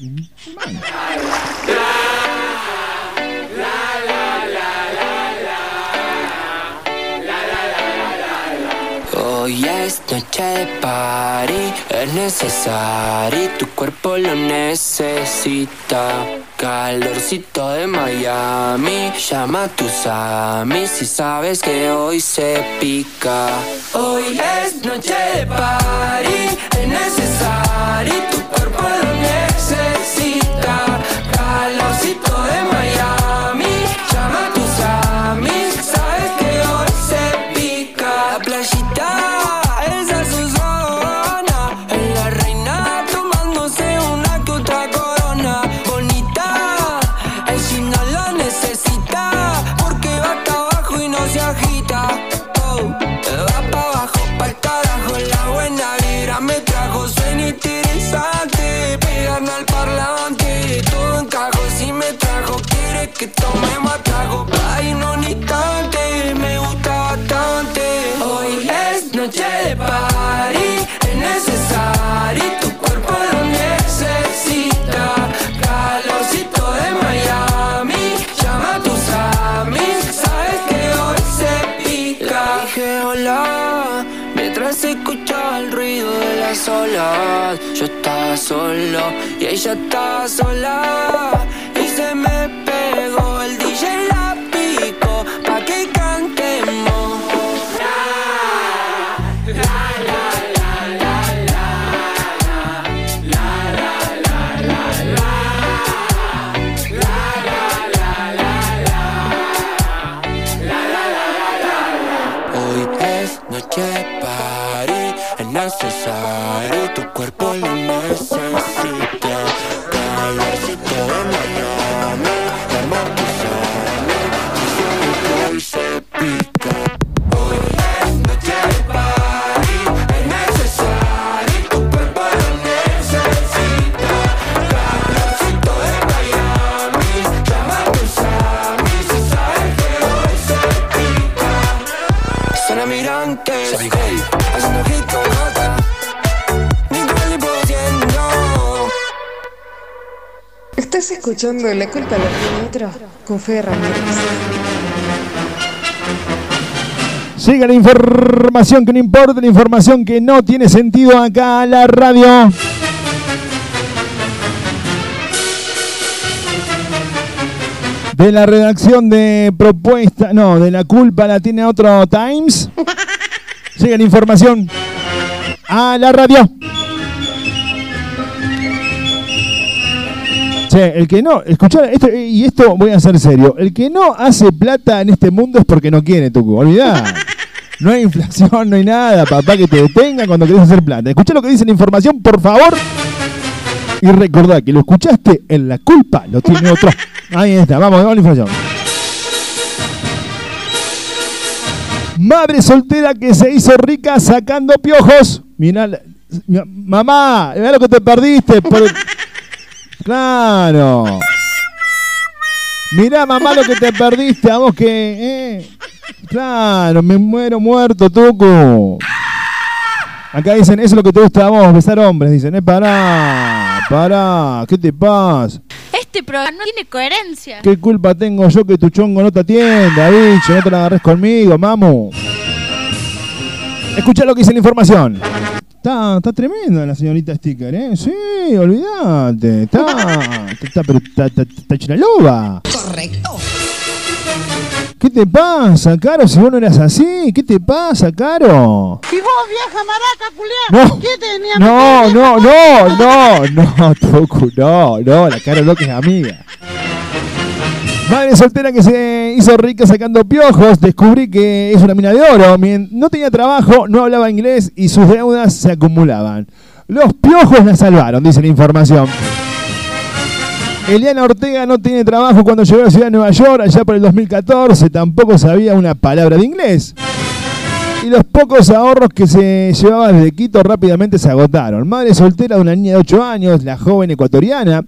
Hoy es noche de party, es necesario, tu cuerpo lo necesita. Calorcito de Miami, llama a tus amis si sabes que hoy se pica. Hoy es noche de party, es necesario, que tome más trago. Hay un instante, me gusta bastante. Hoy es noche de party, es necesario. Tu cuerpo lo necesita. Calorcito de Miami, llama a tus amis. Sabes que hoy se pica. Dije hola, mientras escuchaba el ruido de las olas. Yo estaba solo y ella estaba sola. Y se me escuchando La culpa la tiene otro con Fede Ramírez. Sigue la información que no importa, la información que no tiene sentido acá a la radio. De la redacción de propuesta, no, de la culpa la tiene otro Times. Sigue la información a la radio. Che, el que no, escuchá, esto, y esto voy a ser serio, el que no hace plata en este mundo es porque no quiere, Tucu, olvidá. <laughs> No hay inflación, no hay nada, papá, que te detenga cuando querés hacer plata. Escuchá lo que dice la información, por favor. Y recordá que lo escuchaste en la culpa, lo tiene otro. <laughs> Ahí está, vamos, vamos a la información. Madre soltera que se hizo rica sacando piojos. Mirá, mamá, mirá lo que te perdiste. por- <laughs> Claro. Mirá, mamá, lo que te perdiste. A vos que. eh. Claro, me muero muerto, Tucu. Acá dicen, eso es lo que te gusta a vos, besar hombres. Dicen, eh, pará, pará, ¿qué te pasa? Este programa no tiene coherencia. ¿Qué culpa tengo yo que tu chongo no te atienda, bicho? No te la agarres conmigo, mamu. Escucha lo que dice la información. Está, está tremenda la señorita Sticker, ¿eh? Sí, olvídate. Está, está, pero está, está, está hecha una loba. Correcto. ¿Qué te pasa, Caro? Si vos no eras así, ¿qué te pasa, Caro? Y vos, vieja maraca, culiá. No. ¿Qué tenía? No, no, no, no, <laughs> no, Tucu, no, no, la Caro Loca es amiga. Madre soltera que se hizo rica sacando piojos, descubrí que es una mina de oro. No tenía trabajo, no hablaba inglés y sus deudas se acumulaban. Los piojos la salvaron, dice la información. Eliana Ortega no tiene trabajo cuando llegó a la ciudad de Nueva York, allá por el 2014, tampoco sabía una palabra de inglés. Y los pocos ahorros que se llevaba desde Quito rápidamente se agotaron. Madre soltera de una niña de 8 años, la joven ecuatoriana,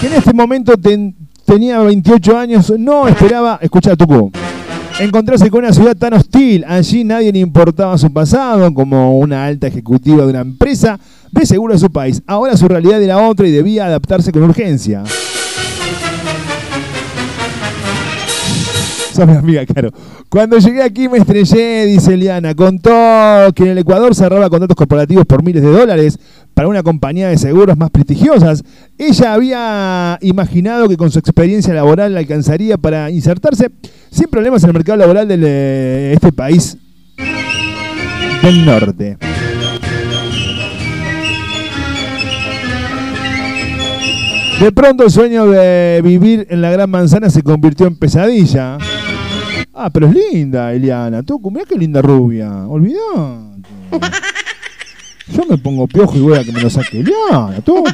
que en este momento ten- tenía 28 años, no esperaba, escucha Tucu, encontrarse con una ciudad tan hostil. Allí nadie le importaba su pasado, como una alta ejecutiva de una empresa de seguro de su país. Ahora su realidad era otra y debía adaptarse con urgencia. <laughs> Cuando llegué aquí me estrellé, dice Eliana. Contó que en el Ecuador cerraba contratos corporativos por miles de dólares para una compañía de seguros más prestigiosas. Ella había imaginado que con su experiencia laboral le alcanzaría para insertarse sin problemas en el mercado laboral de le- este país del norte. De pronto el sueño de vivir en la gran manzana se convirtió en pesadilla. Ah, pero es linda, Eliana. Tú, mirá qué linda rubia. Olvidate. <laughs> Yo me pongo piojo y voy a que me lo saque Eliana, Tuco.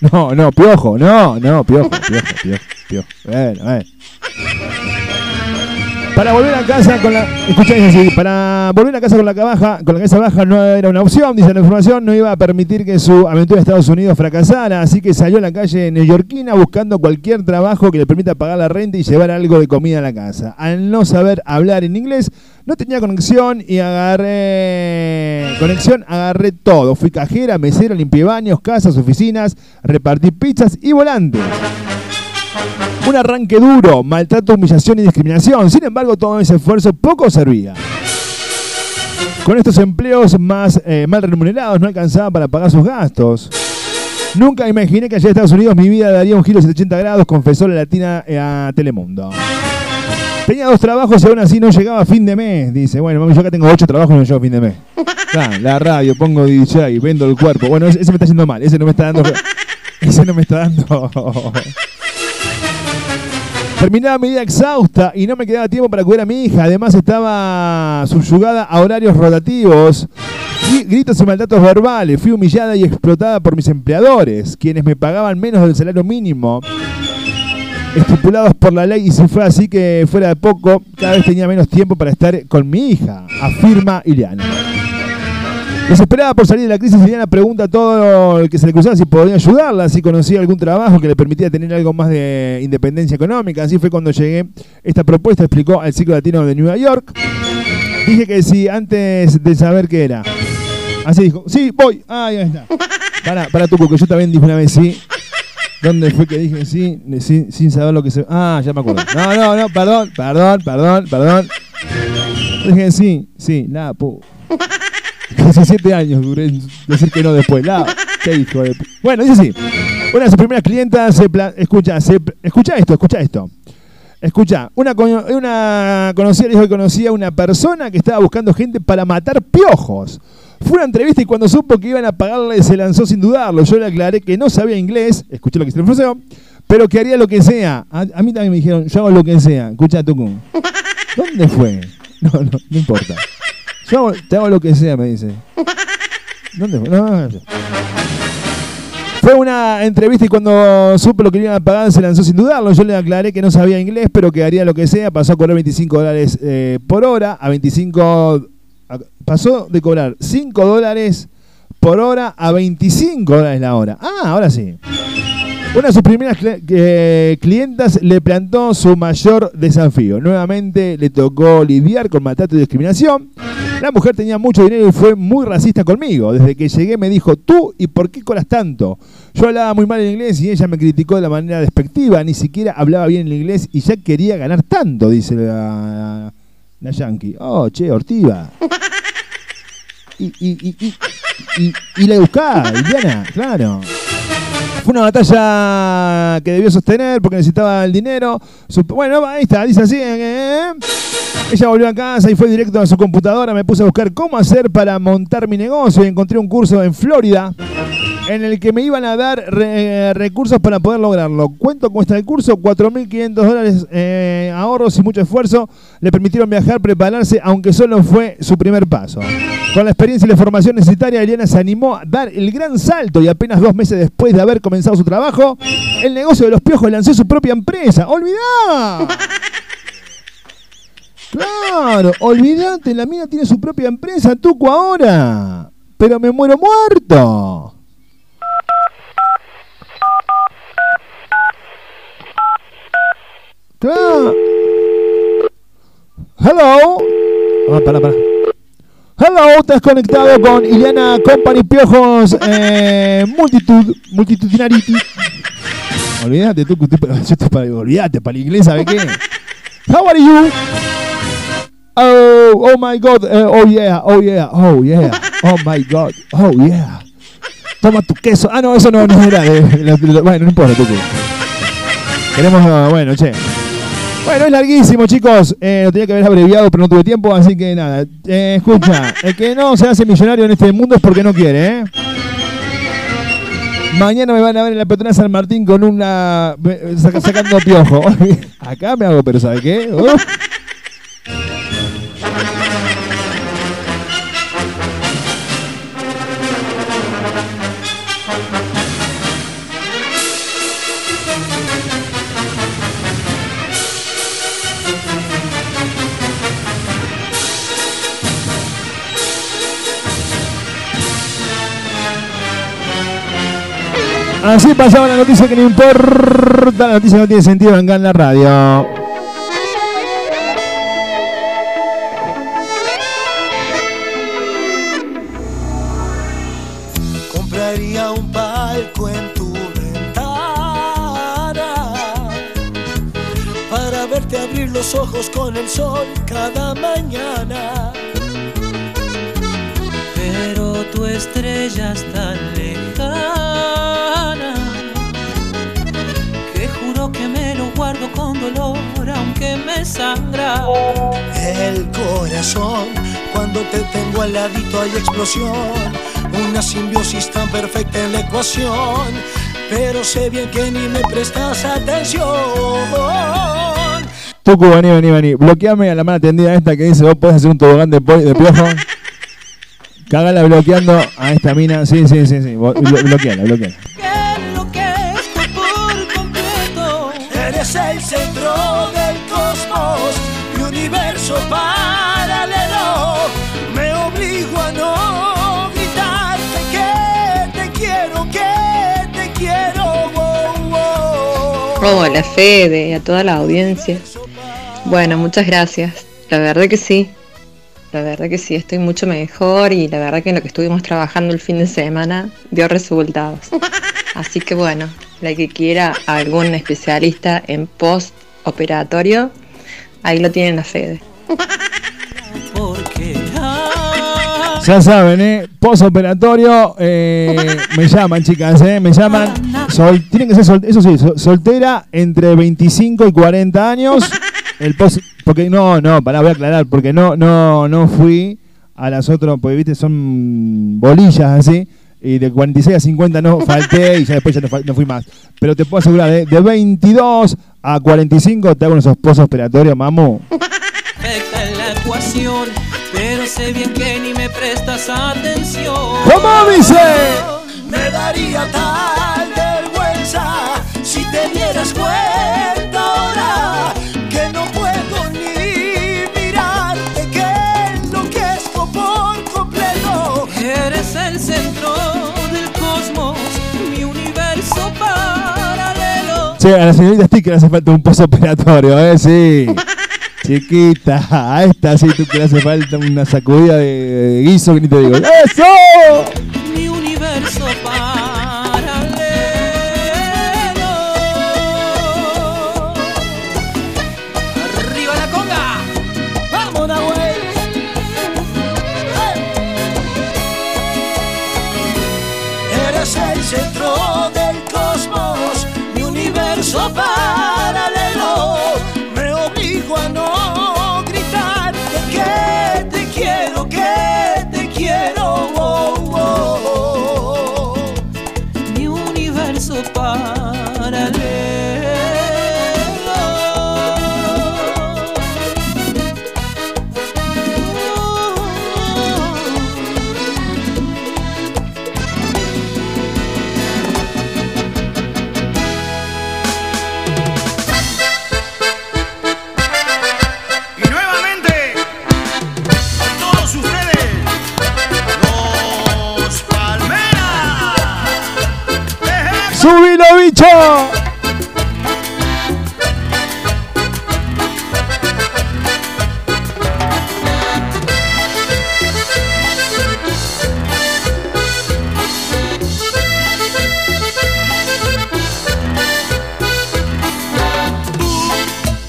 No, no, piojo, no, no, piojo, piojo, piojo, piojo. Bueno, bueno. Para volver a casa con la. Para volver a casa con la cabeza, con la cabeza baja no era una opción, dice la información, no iba a permitir que su aventura en Estados Unidos fracasara, así que salió a la calle neoyorquina buscando cualquier trabajo que le permita pagar la renta y llevar algo de comida a la casa. Al no saber hablar en inglés, no tenía conexión y agarré. Conexión, agarré todo. Fui cajera, mesera, limpié baños, casas, oficinas, repartí pizzas y volantes. Un arranque duro, maltrato, humillación y discriminación. Sin embargo, todo ese esfuerzo poco servía. Con estos empleos más eh, mal remunerados no alcanzaba para pagar sus gastos. Nunca imaginé que allá en Estados Unidos mi vida daría un giro de 180 grados, confesó la latina eh, a Telemundo. Tenía dos trabajos y aún así no llegaba a fin de mes. Dice, bueno, mami, yo acá tengo ocho trabajos y no llego a fin de mes. Claro, la radio, pongo DJ, vendo el cuerpo. Bueno, ese, ese me está haciendo mal, ese no me está dando... <laughs> Ese no me está dando... Terminaba mi día exhausta y no me quedaba tiempo para cuidar a mi hija. Además estaba subyugada a horarios rotativos. Fui- gritos y maltratos verbales. Fui humillada y explotada por mis empleadores, quienes me pagaban menos del salario mínimo. Estipulados por la ley y si fue así que fuera de poco, cada vez tenía menos tiempo para estar con mi hija, afirma Ileana. Desesperada por salir de la crisis, Ileana pregunta a todo el que se le cruzaba si podía ayudarla, si conocía algún trabajo que le permitía tener algo más de independencia económica. Así fue cuando llegué. Esta propuesta explicó al ciclo latino de Nueva York. Dije que sí, antes de saber qué era. Así dijo, sí, voy. Ah, ahí está. <laughs> Para, para tú, porque yo también dije una vez sí. ¿Dónde fue que dije sí, sin, sin saber lo que se... Ah, ya me acuerdo. No, no, no, perdón, perdón, perdón, perdón. Dije sí, sí, la pu... <laughs> <laughs> 17 años duré decir que no después. La, hijo de... Bueno, dice así. Una de sus primeras clientas se... Escucha, se... escucha esto, escucha esto. Escucha, una, cono- una conocida dijo que conocía a una persona que estaba buscando gente para matar piojos. Fue una entrevista y cuando supo que iban a pagarle se lanzó sin dudarlo. Yo le aclaré que no sabía inglés, escuché lo que se le ofreció, pero que haría lo que sea. A, a mí también me dijeron, yo hago lo que sea. Escucha, Tucum. ¿Dónde fue? <laughs> No, no, no importa. Yo te hago lo que sea, me dice. ¿Dónde fue? No, no, no. Fue una entrevista y cuando supe lo que iban a pagar se lanzó sin dudarlo. Yo le aclaré que no sabía inglés, pero que haría lo que sea. Pasó a cobrar 25 dólares eh, por hora a 25... a- pasó de cobrar 5 dólares por hora a 25 dólares la hora. Ah, ahora sí. Una de sus primeras eh, clientas le plantó su mayor desafío. Nuevamente le tocó lidiar con maltrato y discriminación. La mujer tenía mucho dinero y fue muy racista conmigo. Desde que llegué me dijo, tú, ¿y por qué colas tanto? Yo hablaba muy mal el inglés y ella me criticó de la manera despectiva. Ni siquiera hablaba bien el inglés y ya quería ganar tanto, dice la, la yankee. Oh, che, Ortiva. <laughs> Y, y, y, y, y, y la buscá, Indiana, claro. Fue una batalla que debió sostener porque necesitaba el dinero. Bueno, ahí está, dice así. eh, Ella volvió a casa y fue directo a su computadora. Me puse a buscar cómo hacer para montar mi negocio y encontré un curso en Florida en el que me iban a dar re- recursos para poder lograrlo. Cuento con el curso, 4.500 dólares eh, ahorros y mucho esfuerzo. Le permitieron viajar, prepararse, aunque solo fue su primer paso. Con la experiencia y la formación necesaria, Eliana se animó a dar el gran salto y apenas dos meses después de haber comenzado su trabajo, el negocio de los piojos lanzó su propia empresa. ¡Olvidá! Claro, olvídate, la mina tiene su propia empresa, Tuco ahora. Pero me muero muerto. Claro. Hello. Ah, para, para. Hello, estás conectado con Ileana Company Piojos eh, <laughs> Multitud, Multitudinarity. Olvídate tú, <laughs> olvídate, para el inglés, ¿sabe qué? How are you? Oh, oh my God, eh, oh yeah, oh yeah, oh yeah, oh my God, oh yeah. Toma tu queso. Ah, no, eso no, no era de- bueno, no importa, tú. Queremos, ah, bueno, che. Bueno, es larguísimo, chicos. Eh, lo tenía que haber abreviado, pero no tuve tiempo, así que nada. Eh, escucha, el que no se hace millonario en este mundo es porque no quiere, ¿eh? Mañana me van a ver en la peatonal San Martín con una. sacando piojo. <laughs> Acá me hago, pero ¿sabe qué? Así pasaba la noticia que no importa. La noticia no tiene sentido acá en la radio. Compraría un palco en tu ventana para verte abrir los ojos con el sol cada mañana. Pero tu estrella es tan con dolor aunque me sangra. El corazón, cuando te tengo al ladito hay explosión, una simbiosis tan perfecta en la ecuación, pero sé bien que ni me prestas atención. Tucu, vení, vení, vení. Bloqueame a la mano tendida esta que dice: Vos podés hacer un tobogán de, de piojo. <laughs> Cagala bloqueando a esta mina. Sí, sí, sí, sí. Blo- Bloqueala, bloqueala. Paralelo. Me obligo a no gritarte que te quiero, que te quiero. wow. Hola Fede y a toda la audiencia. Bueno, muchas gracias. La verdad que sí. La verdad que sí, estoy mucho mejor y la verdad que lo que estuvimos trabajando el fin de semana dio resultados. Así que bueno, la que quiera algún especialista en post operatorio, ahí lo tienen a Fede. Ya saben, ¿eh? Postoperatorio. Eh, me llaman, chicas, ¿eh? Me llaman. Tienen que ser, sol- eso sí, sol- soltera entre 25 y 40 años. El post, porque no, no, pará, voy a aclarar, porque no, no, no fui a las otras, porque viste, son bolillas así. Y de 46 a 50 no falté y ya después ya no fui más. Pero te puedo asegurar, ¿eh? de 22 a 45 te hago unos pozos operatorios, mamu. Ecuación, pero sé bien que ni me prestas atención. ¿Cómo dice? Me daría tal vergüenza si te dieras cuenta ahora que no puedo ni mirarte, que enloquezco por completo. Eres el centro del cosmos, mi universo paralelo. Che, a la señorita Sticker hace falta un pozo operatorio, ¿eh? Sí. <laughs> Chiquita, a esta sí tú que hace falta una sacudida de guiso que ni te digo. ¡Eso! Mi universo paralelo. ¡Subilo, bicho!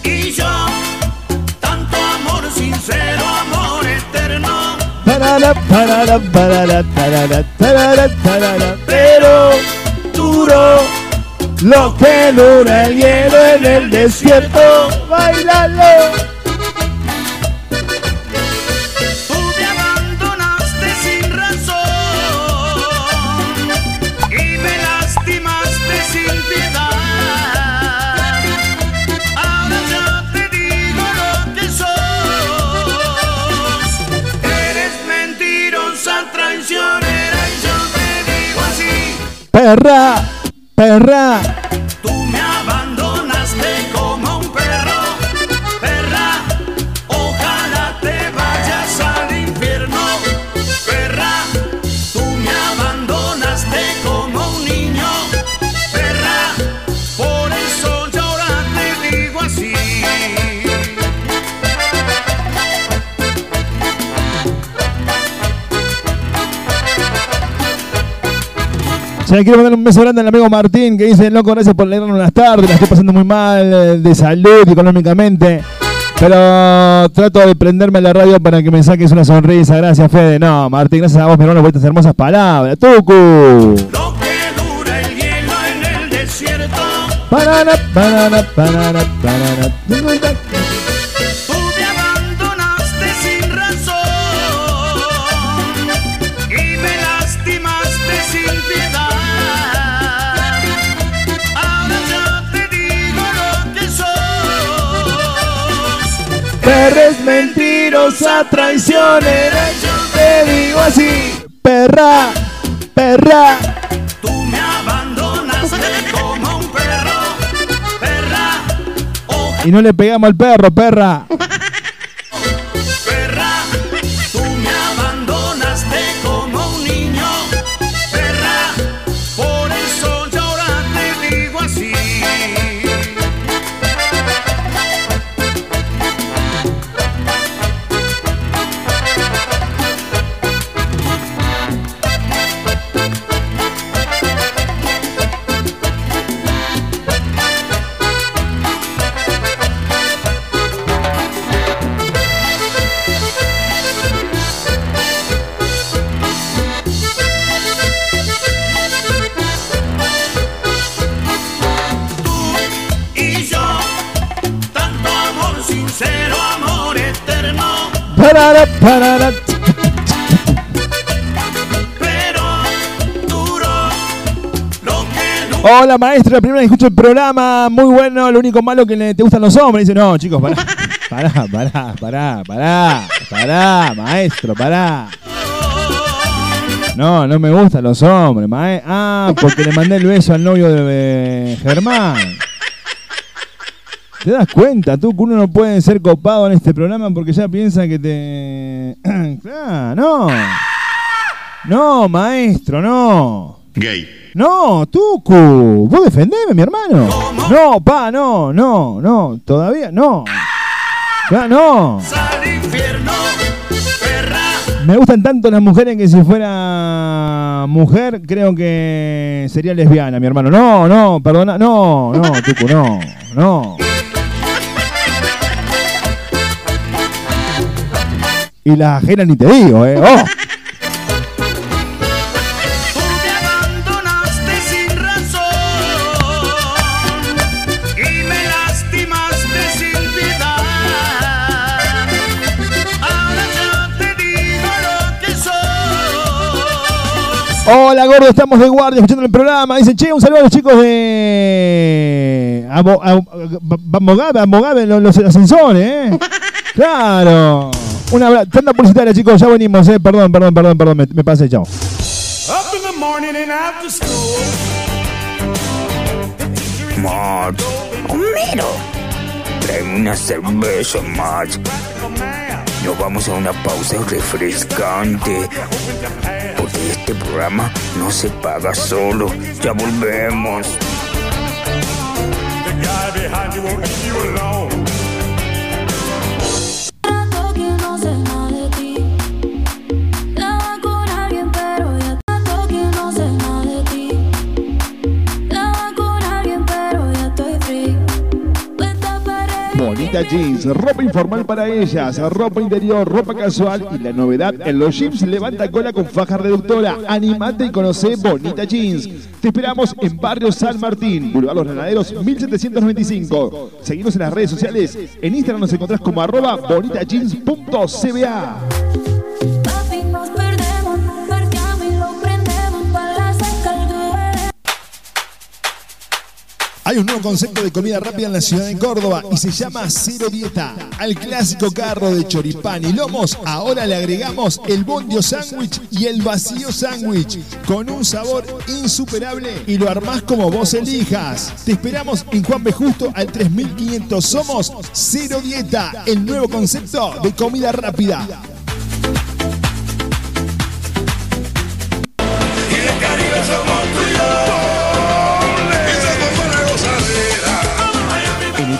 Y yo, tanto amor sincero, amor eterno. Tarara, parara, parara, tarara, tarara, tarara. Pero lo que dura el hielo en el desierto. Bailalo. Tú me abandonaste sin razón y me lastimaste sin piedad. Ahora ya te digo lo que sos. Eres mentirosa, traicionera y yo te digo así. Perra, perra. Quiero mandar un beso grande al amigo Martín que dice, loco, gracias por leernos las tardes, la estoy pasando muy mal eh, de salud y económicamente. Pero trato de prenderme a la radio para que me saques una sonrisa. Gracias, Fede. No, Martín, gracias a vos, mi hermano, por estas hermosas palabras. ¡Tucu! Dura el hielo en el desierto. Parara, parara, parara, Eres mentirosa, traicionera, yo te digo así. Perra, perra. Tú me abandonaste como un perro, perra, Y no le pegamos al perro, perra. <laughs> Hola maestra, la primera que escucho el programa, muy bueno, lo único malo que te gustan los hombres. Dice, no, chicos, pará, pará, pará, pará, pará, pará, maestro, pará. No, no me gustan los hombres, maestro. Ah, porque le mandé el beso al novio de Germán. ¿Te das cuenta tú que uno no puede ser copado en este programa porque ya piensa que te... <clears throat> claro, no. No, maestro, no. Gay. No, Tucu, vos defendeme, mi hermano. No, pa, no, no, no, todavía no. Ya, no. Me gustan tanto las mujeres que si fuera mujer, creo que sería lesbiana, mi hermano. No, no, perdona, no, no, Tucu, no, no. Y las ajenas ni te digo, eh. Oh. abandonaste sin razón y me lastimaste sin piedad. Ahora ya te digo lo que soy. Hola, gordo, estamos de guardia escuchando el programa. Dicen, che, un saludo a los chicos de. Amo- a- los, los ascensores, ¿eh? <laughs> Claro. Una abra- tanda publicitaria, chicos, ya venimos, ¿eh? Perdón, perdón, perdón, perdón, me, me pasé, chao. Up in the morning and after school. Marge, Homero, tráeme una cerveza, Marge. Nos vamos a una pausa refrescante. Porque este programa no se paga solo. Ya volvemos. Bonita jeans, ropa informal para ellas, ropa interior, ropa casual y la novedad en los jeans levanta cola con faja reductora. Animate y conoce Bonita Jeans. Te esperamos en Barrio San Martín, Boulevard Los Granaderos 1795. Seguimos en las redes sociales. En Instagram nos encontrás como arroba bonitajeans.cba. Hay un nuevo concepto de comida rápida en la ciudad de Córdoba y se llama Cero Dieta. Al clásico carro de choripán y lomos, ahora le agregamos el bondio sándwich y el vacío sándwich con un sabor insuperable y lo armás como vos elijas. Te esperamos en Juan B. Justo al 3500. Somos Cero Dieta, el nuevo concepto de comida rápida.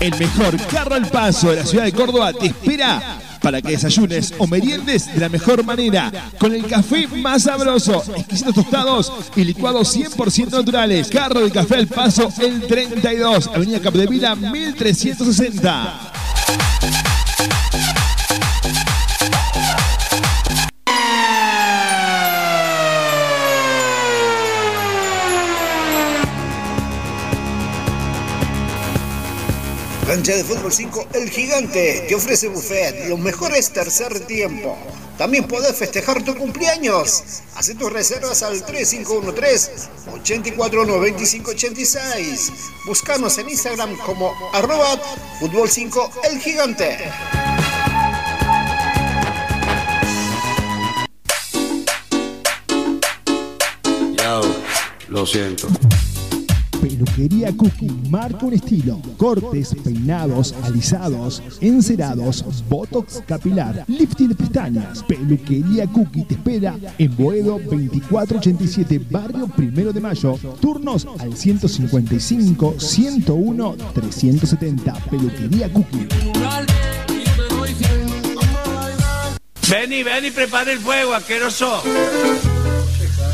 El mejor carro al paso de la ciudad de Córdoba te espera para que desayunes o meriendes de la mejor manera, con el café más sabroso, exquisitos tostados y licuados 100% naturales. Carro de café al paso, el 32, Avenida Capdevila 1360. Cancha de Fútbol 5 El Gigante te ofrece buffet, los mejores tercer tiempo. También podés festejar tu cumpleaños. Haz tus reservas al 3513-849586. Buscanos en Instagram como arroba Fútbol 5 El Gigante. Yao, lo siento. Peluquería Cookie marca un estilo. Cortes, peinados, alisados, encerados, botox capilar, lifting de pestañas. Peluquería Cookie te espera en Boedo 2487, barrio Primero de Mayo. Turnos al 155 101 370. Peluquería Cookie. Vení, vení, prepara el fuego, asqueroso.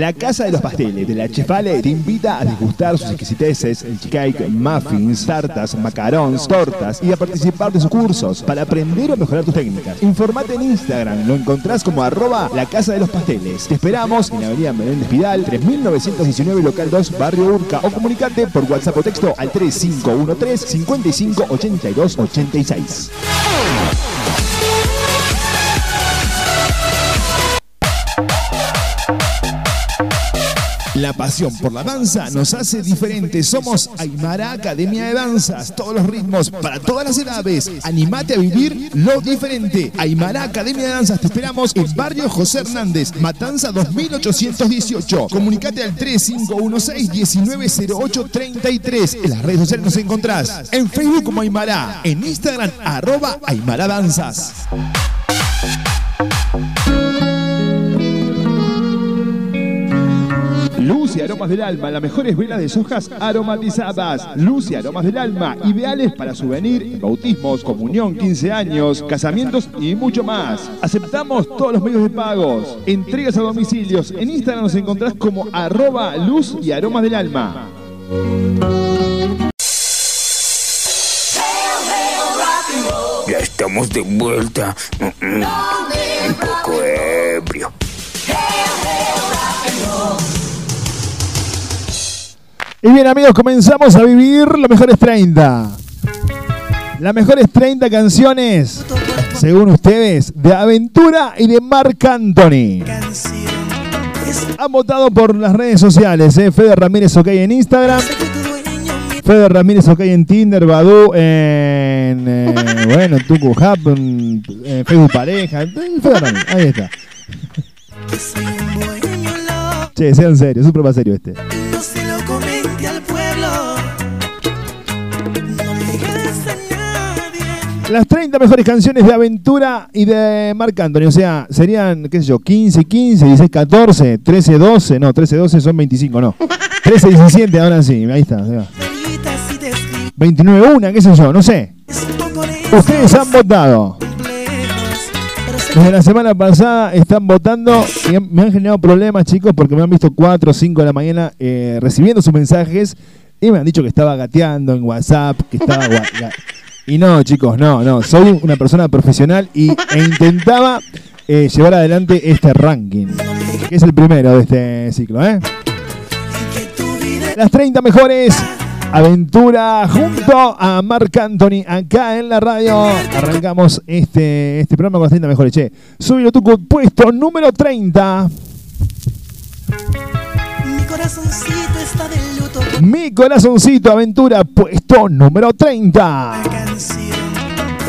La Casa de los Pasteles de la Chefale te invita a degustar sus exquisiteces, cheesecake, muffins, tartas, macarons, tortas y a participar de sus cursos para aprender o mejorar tus técnicas. Informate en Instagram, lo encontrás como arroba la Casa de los Pasteles. Te esperamos en la avenida Menéndez Pidal, 3919 local 2, barrio Urca o comunicate por WhatsApp o texto al 3513 55 82 86. La pasión por la danza nos hace diferentes. Somos Aymara Academia de Danzas. Todos los ritmos para todas las edades. Animate a vivir lo diferente. Aymara Academia de Danzas. Te esperamos en Barrio José Hernández, Matanza 2818. Comunicate al 3516-190833. En las redes sociales nos encontrás. En Facebook como Aymara. En Instagram, arroba Aymara Danzas. Luz y aromas del alma, las mejores velas de sojas aromatizadas. Luz y aromas del alma, ideales para souvenir, bautismos, comunión, 15 años, casamientos y mucho más. Aceptamos todos los medios de pagos. Entregas a domicilios. En Instagram nos encontrás como arroba luz y aromas del alma. Ya estamos de vuelta. Mm, mm. Un poco ebrio. Y bien amigos, comenzamos a vivir los mejores 30. Las mejores 30 canciones, según ustedes, de Aventura y de Marc Anthony. Han votado por las redes sociales, ¿eh? Fede Ramírez OK en Instagram. Fede Ramírez OK en Tinder, Badu, en, eh, bueno, Tucu Hub, en, en Facebook Pareja. Fede Ramírez, ahí está. Che, sean serios, un programa serio este. Las 30 mejores canciones de aventura y de Marc Anthony. O sea, serían, qué sé yo, 15, 15, 16, 14, 13, 12. No, 13, 12 son 25, no. <laughs> 13, 17, ahora sí. Ahí está. ahí va. 29, 1, qué sé yo, no sé. Ustedes han votado. Desde la semana pasada están votando y me han generado problemas, chicos, porque me han visto 4 o 5 de la mañana eh, recibiendo sus mensajes y me han dicho que estaba gateando en WhatsApp, que estaba... <laughs> y no, chicos, no, no. Soy una persona profesional y, e intentaba eh, llevar adelante este ranking, es el primero de este ciclo, ¿eh? Las 30 mejores aventura junto a Marc Anthony acá en la radio. Arrancamos este, este programa con las 30 mejores. Che, súbilo tu puesto número 30. Mi corazoncito está de luto Mi corazoncito aventura puesto número 30.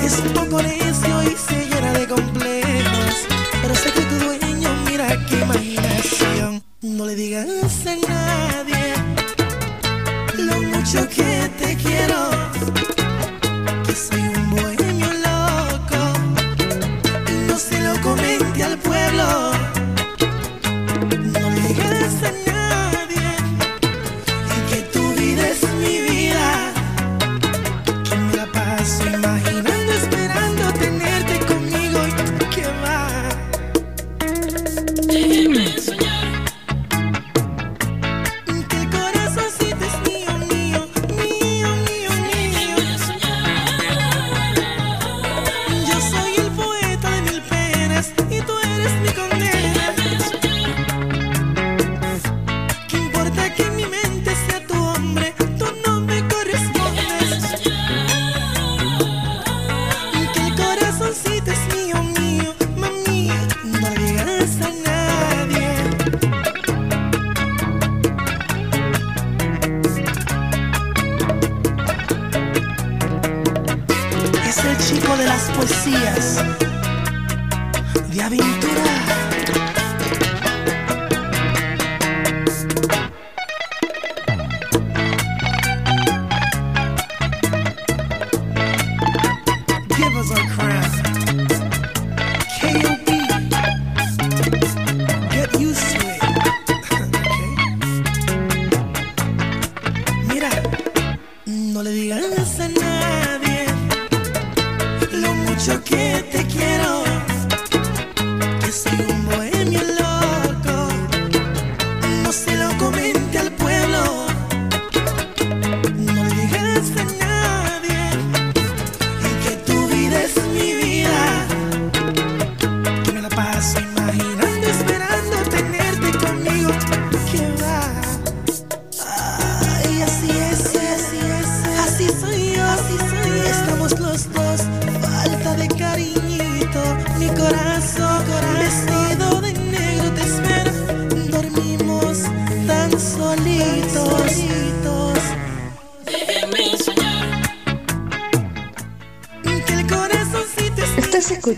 Es un poco necio y se llena de complejos. Pero sé que tu dueño, mira qué imaginación. No le digas a nadie lo mucho que te quiero.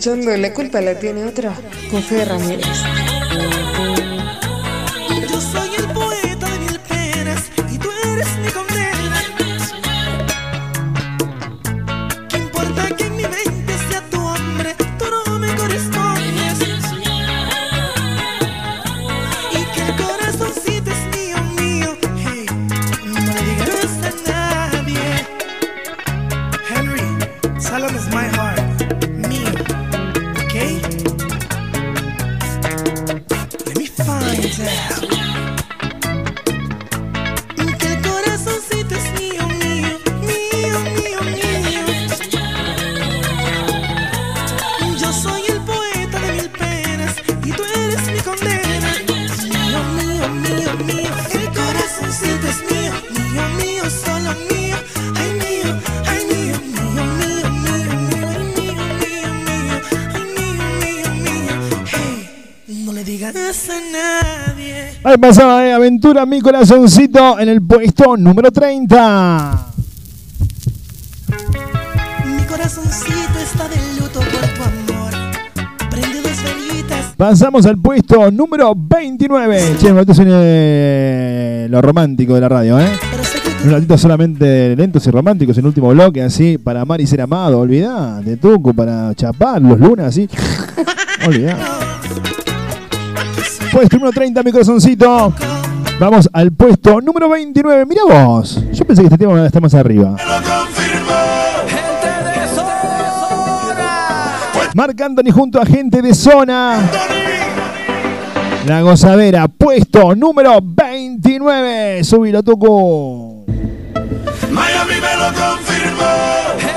escuchando La culpa la tiene otro con Ramírez. pasaba de Aventura Mi Corazoncito en el puesto número 30. Mi corazoncito está de luto por tu amor. Prende dos velitas. Pasamos al puesto número 29. Che, un ratito viene lo romántico de la radio, ¿eh? Un ratito solamente lentos y románticos en el último bloque, así, para amar y ser amado, olvidá, de tuco, para chapar, los lunas, así. <laughs> olvidá. Después, primero 30, mi corazoncito. Vamos al puesto número 29. Mirá vos. Yo pensé que este tema está más arriba. Marc Anthony junto a gente de zona. La gozadera, puesto número 29. Subilo, Tucu. Miami me lo confirmó.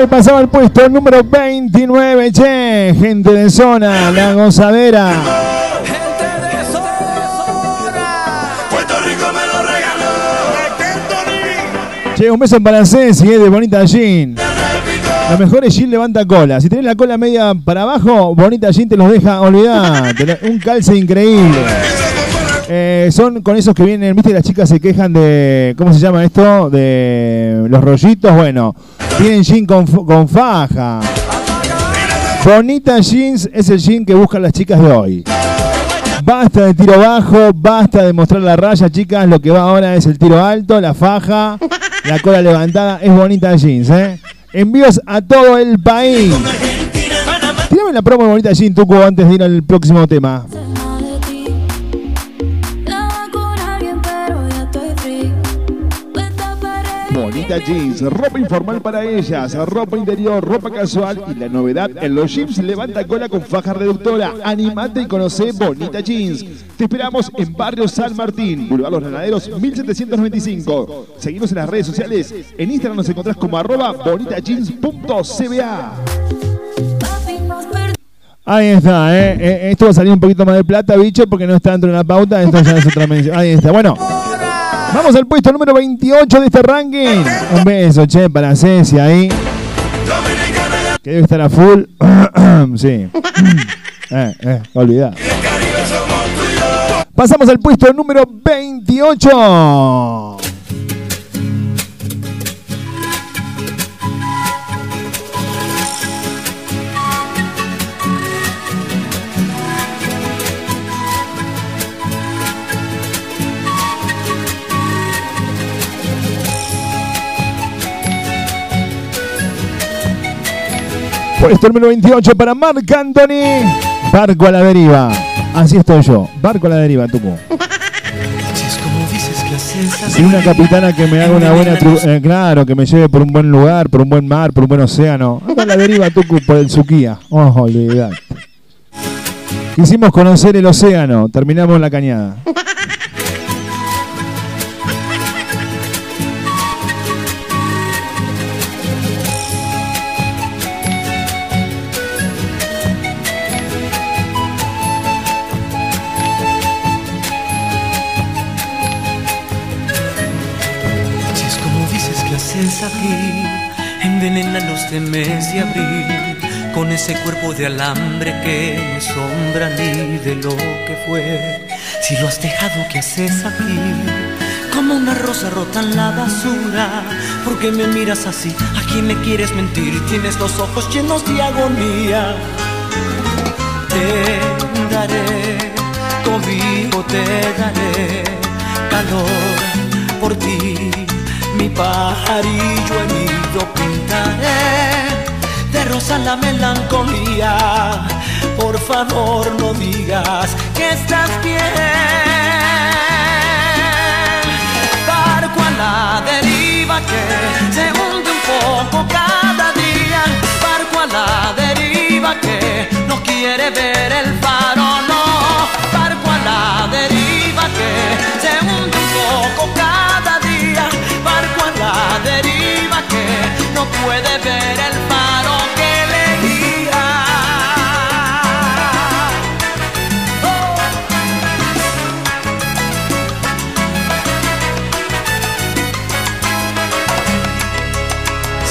Ahí pasaba el puesto número 29, che. Gente de zona, la gozadera. Che, un beso para Ceci, eh, de Bonita Jean. Lo mejor es Jean levanta cola. Si tenés la cola media para abajo, Bonita Jean te los deja olvidar. Un calce increíble. Eh, son con esos que vienen, viste, las chicas se quejan de, ¿cómo se llama esto? De los rollitos. Bueno, tienen jean con, con faja. Bonita Jeans es el jean que buscan las chicas de hoy. Basta de tiro bajo, basta de mostrar la raya, chicas. Lo que va ahora es el tiro alto, la faja, la cola levantada. Es bonita jeans, ¿eh? Envíos a todo el país. Tírame la promo de bonita jeans, Tucu, antes de ir al próximo tema. Bonita Jeans, ropa informal para ellas, ropa interior, ropa casual y la novedad en los jeans levanta cola con faja reductora. Animate y conoce Bonita Jeans. Te esperamos en Barrio San Martín, Boulevard Los Granaderos 1795. Seguimos en las redes sociales. En Instagram nos encontrás como arroba bonitajeans.cba. Ahí está, ¿eh? Eh, Esto va a salir un poquito más de plata, bicho, porque no está dentro de la pauta. Esto ya es otra mención. Ahí está. Bueno, vamos al puesto número 28 de este ranking. Un beso, che, para Ceci ahí. Que debe estar a full. <clears throat> sí. <clears throat> eh, eh. Pasamos al puesto número 28. Puesto número 28 para Marc Anthony. Barco a la deriva. Así estoy yo. Barco a la deriva, Tucu. Sin una capitana que me haga una buena... eh, claro, que me lleve por un buen lugar, por un buen mar, por un buen océano. A la deriva, Tucu, por el Suquía. Oh, olvidate. Quisimos conocer el océano. Terminamos la cañada. Aquí, envenena los de mes de abril, con ese cuerpo de alambre que es sombra ni de lo que fue. Si lo has dejado, ¿qué haces aquí? Como una rosa rota en la basura, ¿por qué me miras así? ¿A quién me quieres mentir? Tienes los ojos llenos de agonía. Te daré cobijo, te daré calor por ti. Mi pajarillo herido pintaré de rosa la melancolía. Por favor no digas que estás bien. Barco a la deriva que se hunde un poco cada día. Barco a la deriva que no quiere ver el faro, no. Barco a la deriva que se hunde un poco cada día. Barco a la deriva que no puede ver el faro que le guía.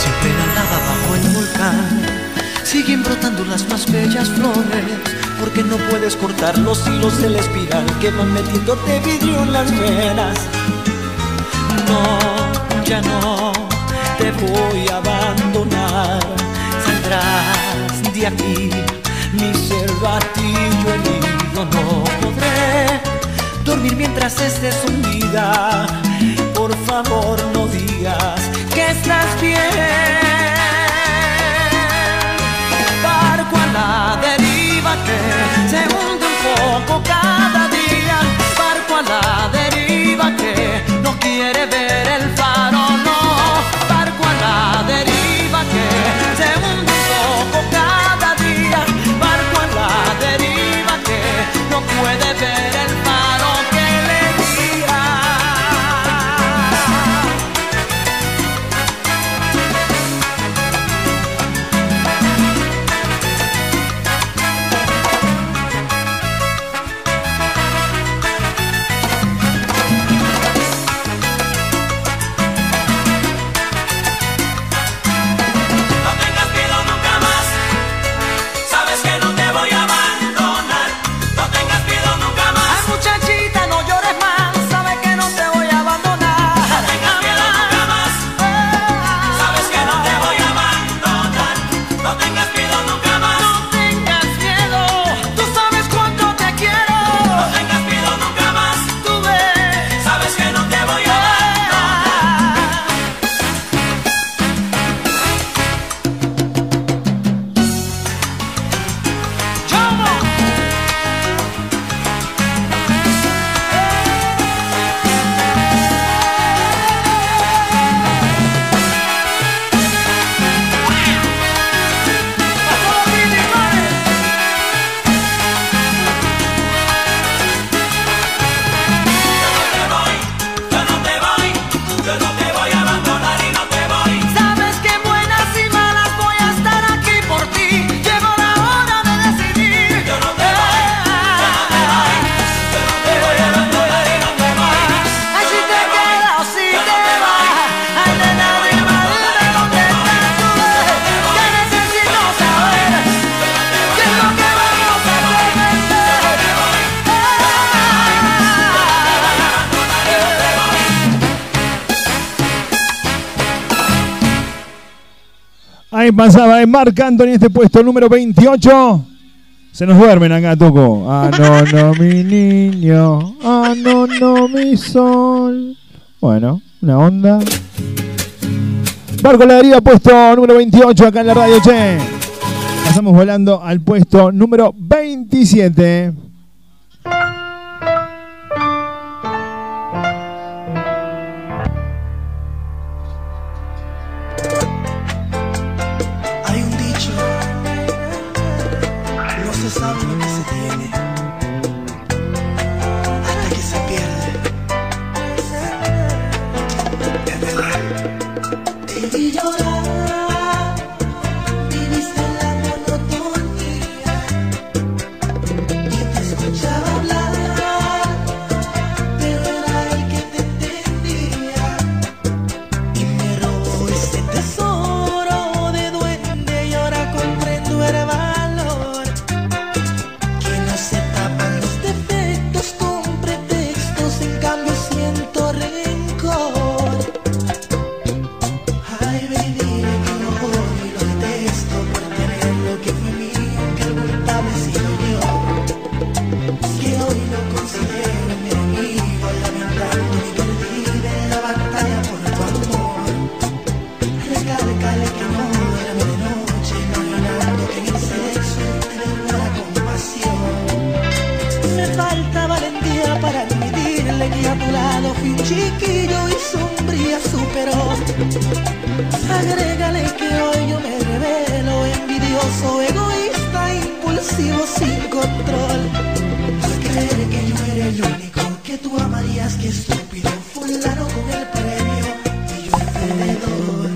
Siempre nadaba bajo el volcán. Siguen brotando las más bellas flores. Porque no puedes cortar los hilos del espiral que van metiéndote vidrio en las venas. No, ya no te voy a abandonar. Saldrás de aquí, mi cervatillo herido. No podré dormir mientras estés hundida. Por favor, no digas pasaba en Marc Anthony, este puesto número 28. Se nos duermen acá, Tuco. Ah, no, no, mi niño. Ah, no, no, mi sol. Bueno, una onda. Barco la deriva, puesto número 28 acá en la radio, che. Pasamos volando al puesto número 27. el control. Al creer que yo era el único que tú amarías, que estúpido, fulano con el premio y yo el perdedor.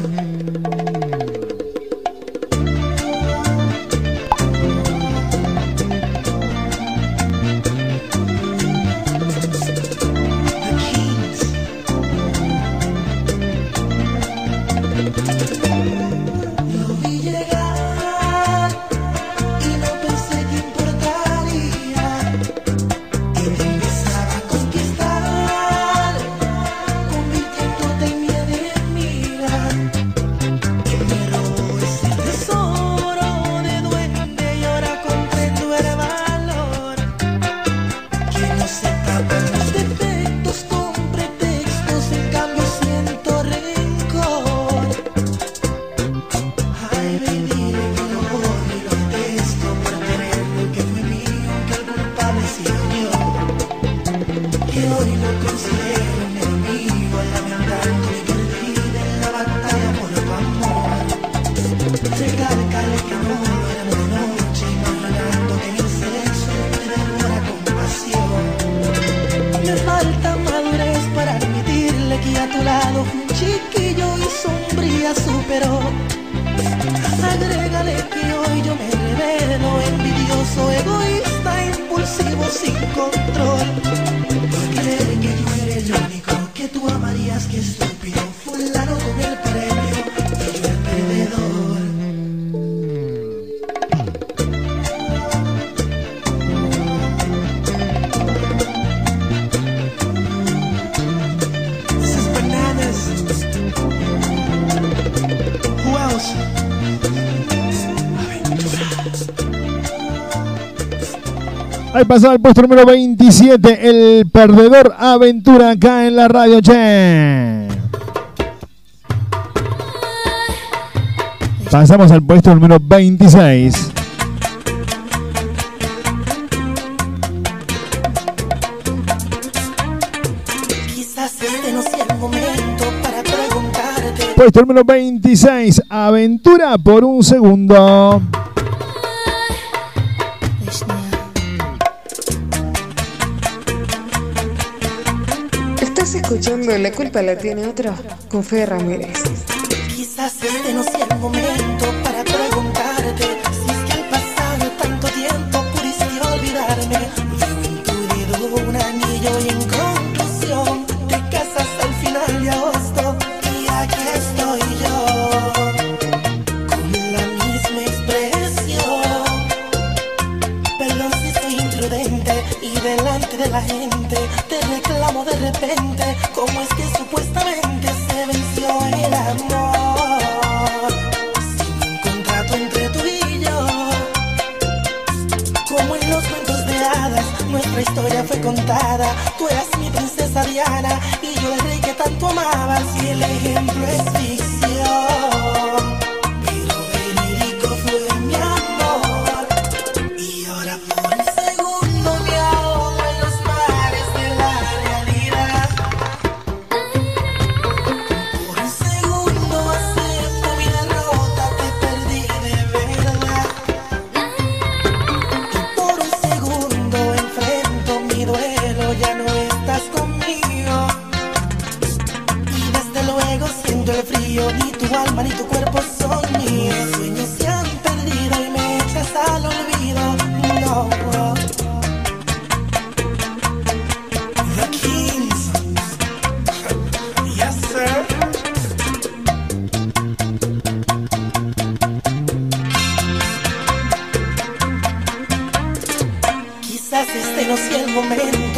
pasado al puesto número 27, el perdedor Aventura acá en la radio, che. Pasamos al puesto número 26. Puesto número 26, Aventura por un segundo. escuchando La culpa la tiene otro con Fe Ramírez. Quizás este no sea el momento. repente, ¿cómo es que supuestamente se venció el amor? Sin un contrato entre tú y yo, como en los cuentos de hadas, nuestra historia fue contada. Tú eras mi princesa Diana y yo el rey que tanto amabas y el ejemplo es menos si el momento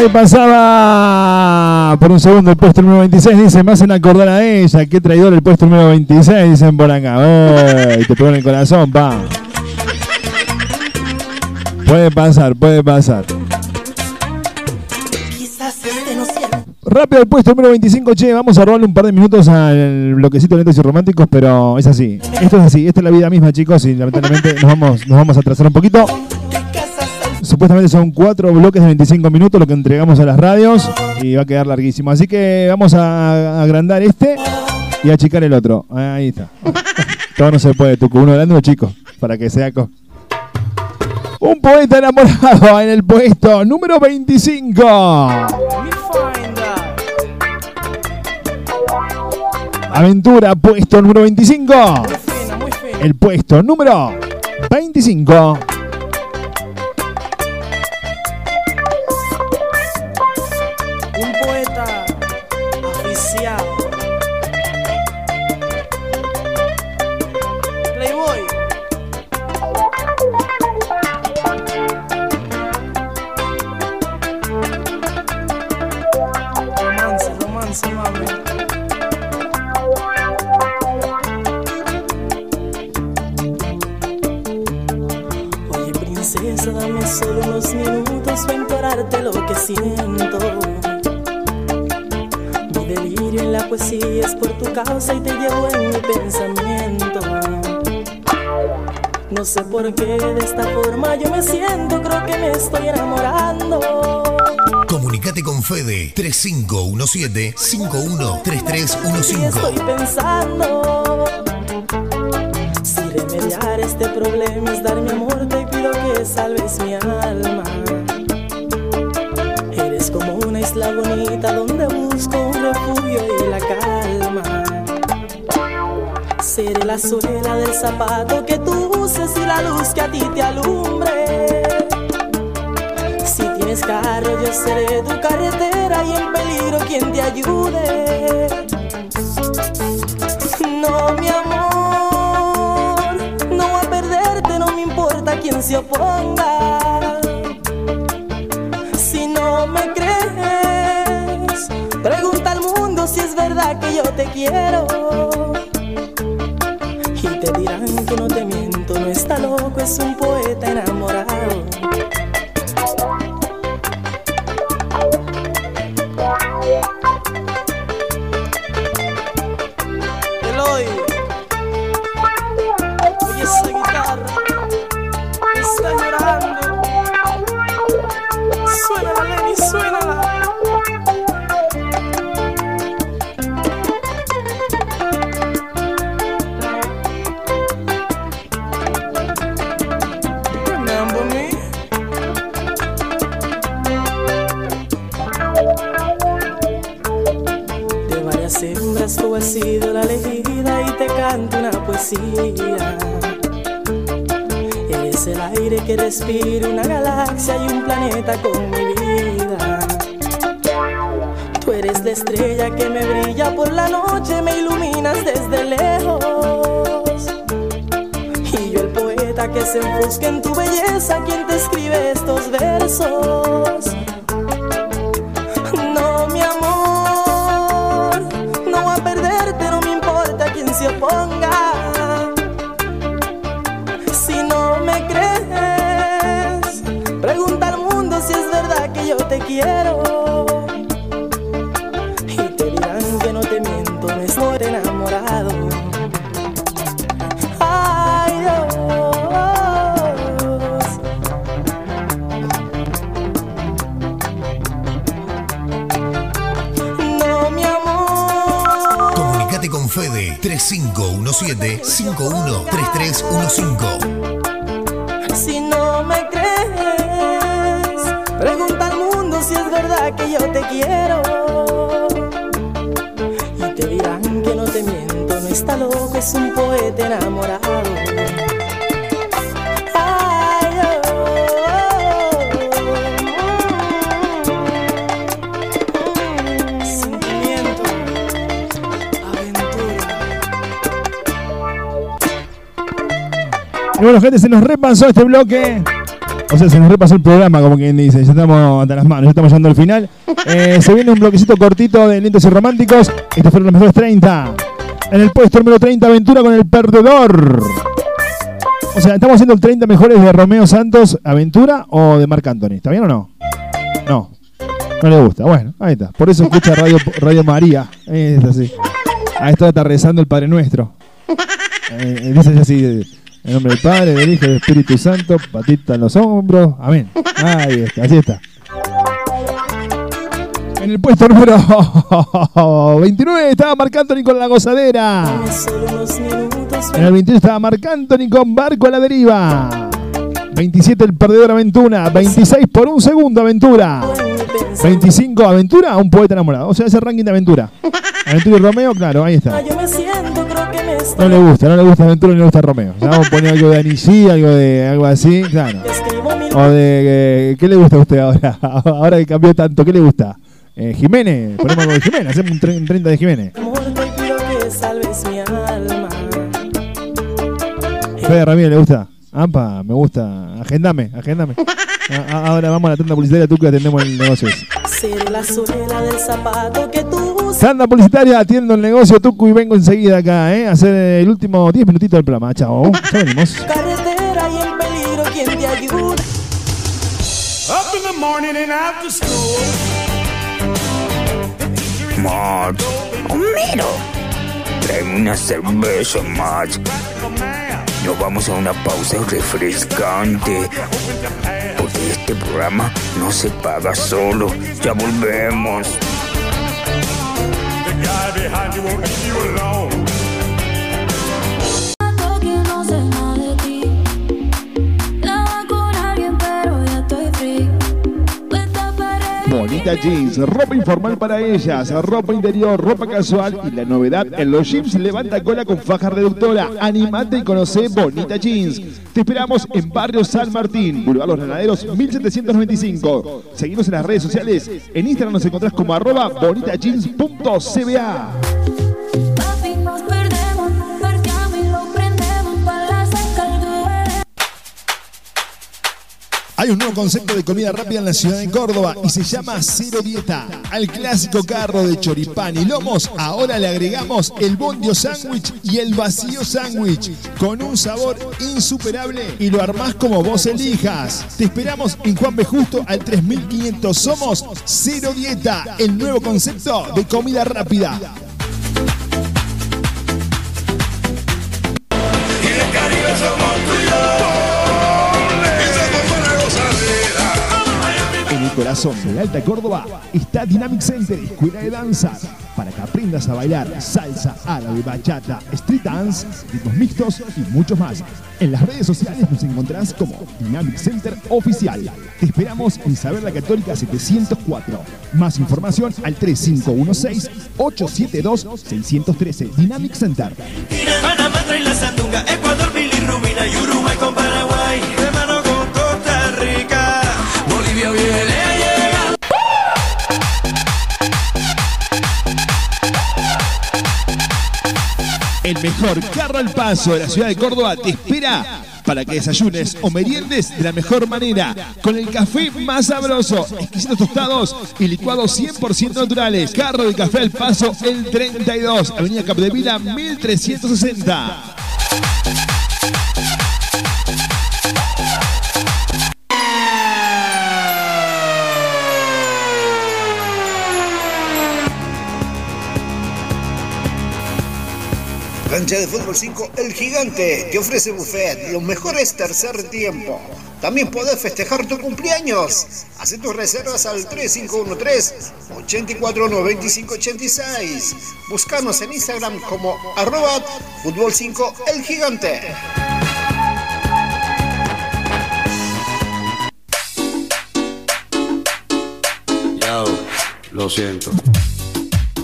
Ahí pasaba por un segundo el puesto número 26. Dicen, me hacen acordar a ella. Qué traidor el puesto número 26. Dicen por acá. Oh, y te ponen el corazón, pa. Puede pasar, puede pasar. Este Rápido el puesto número 25, che, vamos a robarle un par de minutos al bloquecito lentes y románticos, pero es así. Esto es así, esta es la vida misma, chicos, y lamentablemente nos vamos, nos vamos a atrasar un poquito supuestamente son cuatro bloques de 25 minutos lo que entregamos a las radios y va a quedar larguísimo. Así que vamos a agrandar este y achicar el otro. Ahí está. <laughs> Todo no se puede, Tucu. Uno grande, uno chico, para que sea... Co un poeta enamorado en el puesto número 25. Aventura, puesto número 25. Muy fino, muy fino. El puesto número 25. lo que siento. Mi delirio en la poesía es por tu causa y te llevo en mi pensamiento. No sé por qué de esta forma yo me siento, creo que me estoy enamorando. Comunicate con Fede 3517-513315. Estoy pensando si remediar este problema es dar mi amor, te pido que salves mi alma bonita donde busco un refugio y la calma. Seré la suela del zapato que tú uses y la luz que a ti te alumbre. Si tienes carro, yo seré tu carretera y en peligro quien te ayude. No, mi amor, no voy a perderte, no me importa quién se oponga. Es verdad que yo te quiero. Y te dirán que no te miento, no está loco, es un poeta una galaxia y un planeta con mi vida. Tú eres la estrella que me brilla por la noche, me iluminas desde lejos. Y yo el poeta que se enfusca en tu belleza, quien te escribe estos versos. 3517-513315. Si no me crees, pregunta al mundo si es verdad que yo te quiero. Y te dirán que no te miento, no está loco, es un poeta enamorado. Y bueno, gente, se nos repasó este bloque. O sea, se nos repasó el programa, como quien dice. Ya estamos hasta las manos, ya estamos llegando al final. <laughs> Eh, se viene un bloquecito cortito de lentos y románticos. Estos fueron los mejores 30. En el puesto número 30, Aventura con el Perdedor. O sea, estamos haciendo el 30 mejores de Romeo Santos, Aventura o de Marc Anthony. ¿Está bien o no? No. No le gusta. Bueno, ahí está. Por eso escucha Radio, Radio María. Es así. A esto está rezando el Padre Nuestro. <laughs> Eh, dice así, eh, en nombre del Padre, del Hijo y del Espíritu Santo, patita en los hombros. Amén. Ahí está, así está. En el puesto número <laughs> 29 estaba Marc Anthony con la gozadera. En el 28 estaba Marc Anthony con Barco a la deriva. 27 el perdedor Aventura. 26 por un segundo Aventura. 25 Aventura, un poeta enamorado. O sea, ese ranking de Aventura. <laughs> Aventura y Romeo, claro, ahí está. No le gusta, no le gusta Aventura ni le gusta Romeo. Ya vamos a poner algo de Anicí, algo de algo así, claro. <laughs> O de eh, ¿qué le gusta a usted ahora? <laughs> ahora que cambió tanto, ¿qué le gusta? Eh, Jiménez, ponemos algo de Jiménez, hacemos un tre- un 30 de Jiménez. Fede Ramírez le gusta. Ampa, me gusta. Agendame, agendame. <laughs> A- a- ahora vamos a la tanda publicitaria, tú que atendemos el negocio. ese. Seré la suela del zapato que tú usas. Tanda publicitaria, atiendo el negocio Tucu y vengo enseguida acá, ¿eh? A hacer el último 10 minutitos del programa. Chao. <laughs> Ya venimos. Carretera y en peligro, quien te ayuda. Up in the morning and after school. Max, Homero, tráeme una cerveza, Max. Nos vamos a una pausa refrescante. Porque este programa no se paga solo. Ya volvemos. Bonita Jeans, ropa informal para ellas, ropa interior, ropa casual y la novedad en los jeans levanta cola con faja reductora. Animate y conoce Bonita Jeans. Te esperamos en Barrio San Martín, Boulevard Los Granaderos 1795. Seguimos en las redes sociales. En Instagram nos encontrás como arroba bonitajeans.cba. Hay un nuevo concepto de comida rápida en la ciudad de Córdoba y se llama Cero Dieta. Al clásico carro de choripán y lomos, ahora le agregamos el bondio sándwich y el vacío sándwich con un sabor insuperable y lo armás como vos elijas. Te esperamos en Juan B. Justo al 3500. Somos Cero Dieta, el nuevo concepto de comida rápida. Corazón de Alta Córdoba está Dynamic Center, escuela de danza, para que aprendas a bailar salsa, árabe, bachata, street dance, ritmos mixtos y muchos más. En las redes sociales nos encontrás como Dynamic Center Oficial. Te esperamos en Isabel la Católica 704. Más información al 3516-872-613. Dynamic Center. Ecuador, con Paraguay. Rica, Bolivia El mejor carro al paso de la ciudad de Córdoba te espera para que desayunes o meriendes de la mejor manera, con el café más sabroso, exquisitos tostados y licuados 100% naturales. Carro de café al paso, el 32, Avenida Capdevila 1360. Cancha de fútbol 5 El Gigante te ofrece buffet, los mejores tercer tiempo. También podés festejar tu cumpleaños. Haz tus reservas al 3513-849586. Buscanos en Instagram como arroba fútbol 5 El Gigante. Lo siento.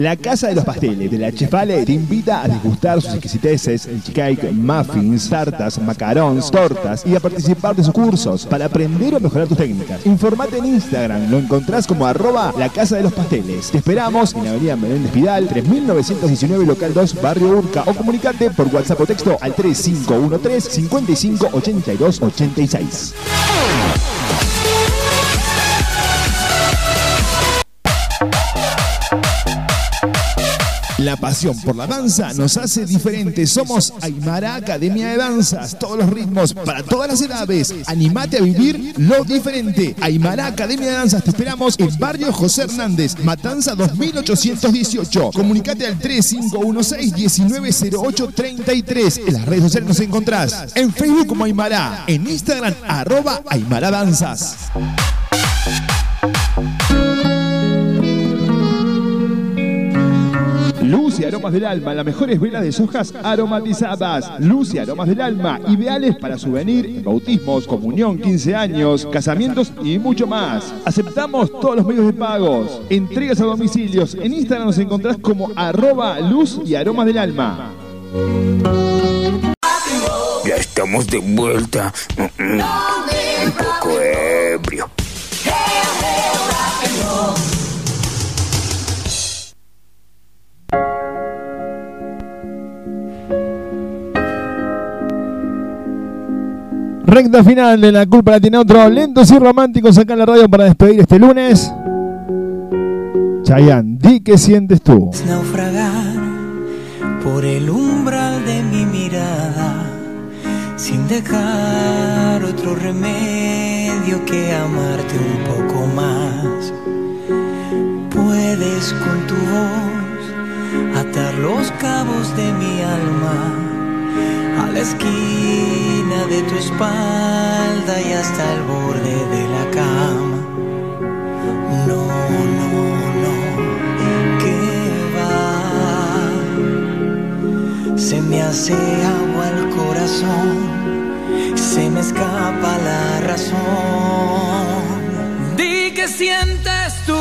La Casa de los Pasteles de la Chefale te invita a degustar sus exquisiteces, el cake, muffins, tartas, macarons, tortas y a participar de sus cursos para aprender o mejorar tus técnicas. Informate en Instagram, lo encontrás como arroba la Casa de los Pasteles. Te esperamos en Avenida Menéndez Vidal, 3919 Local 2, Barrio Urca o comunicate por WhatsApp o texto al 3513 55 82 86. La pasión por la danza nos hace diferentes. Somos Aymara Academia de Danzas. Todos los ritmos para todas las edades. Animate a vivir lo diferente. Aymara Academia de Danzas. Te esperamos en Barrio José Hernández, Matanza 2818. Comunicate al 3516-190833. En las redes sociales nos encontrás. En Facebook como Aymara. En Instagram, arroba Aymara Danzas. Luz y aromas del alma, las mejores velas de sojas aromatizadas. Luz y aromas del alma, ideales para souvenir, bautismos, comunión, 15 años, casamientos y mucho más. Aceptamos todos los medios de pagos. Entregas a domicilios. En Instagram nos encontrás como arroba luz y aromas del alma. Ya estamos de vuelta. Mm, mm. Un poco ebrio. Recta final de la culpa la tiene otro. Lentos y románticos acá en la radio para despedir este lunes. Chayanne, di qué sientes tú. naufragar por el umbral de mi mirada sin dejar otro remedio que amarte un poco más. Puedes con tu voz atar los cabos de mi alma a la esquina de tu espalda y hasta el borde de la cama. No, no, no, que va. Se me hace agua el corazón, se me escapa la razón. Di que sientes tú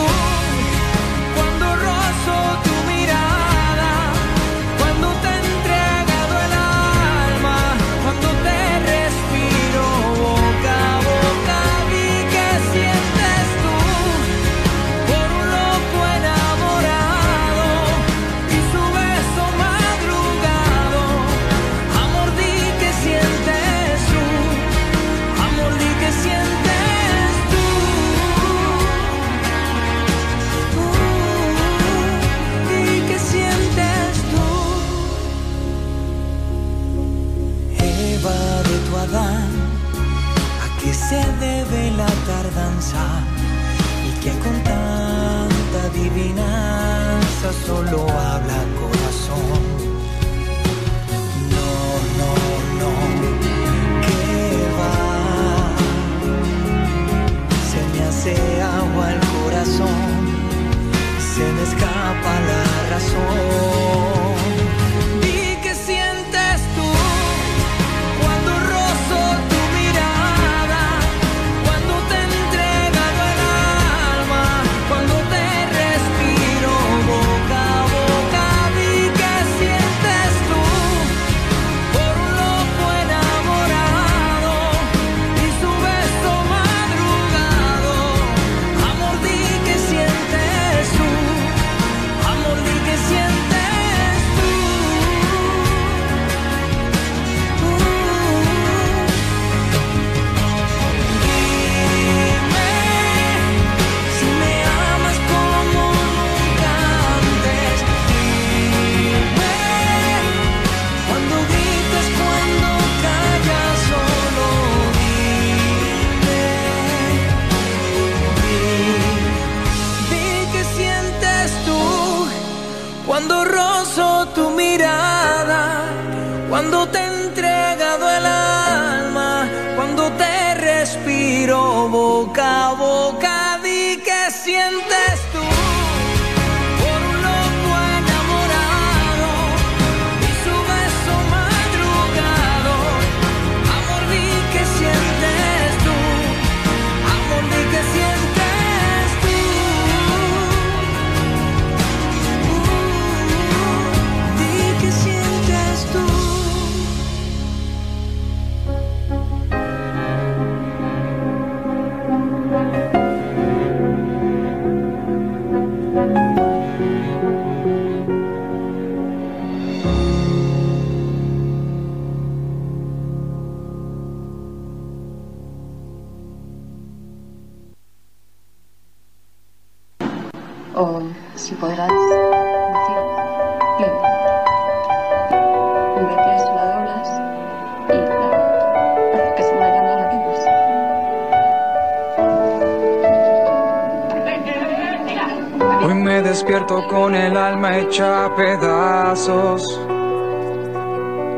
con el alma hecha a pedazos.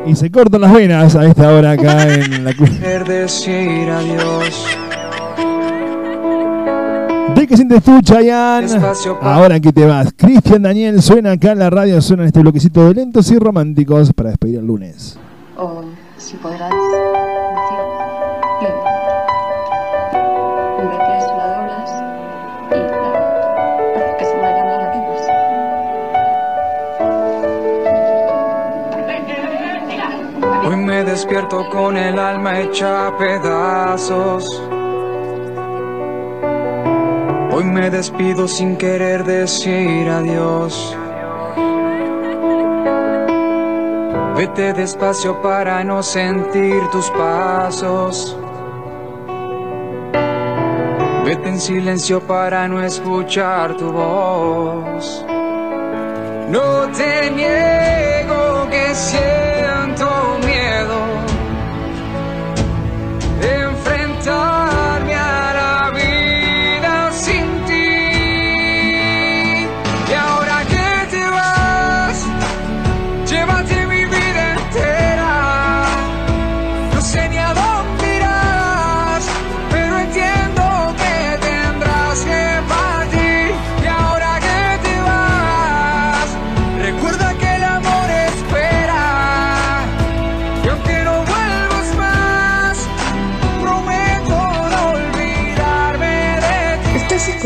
Y se cortan las venas a esta hora acá <laughs> en la decir adiós. ¿De qué sientes tú, Chayanne? Ahora que te vas. Cristian Daniel suena acá en la radio, suena en este bloquecito de lentos y románticos para despedir el lunes. Despierto con el alma hecha a pedazos. Hoy me despido sin querer decir adiós. Vete despacio para no sentir tus pasos. Vete en silencio para no escuchar tu voz. No te niego que siento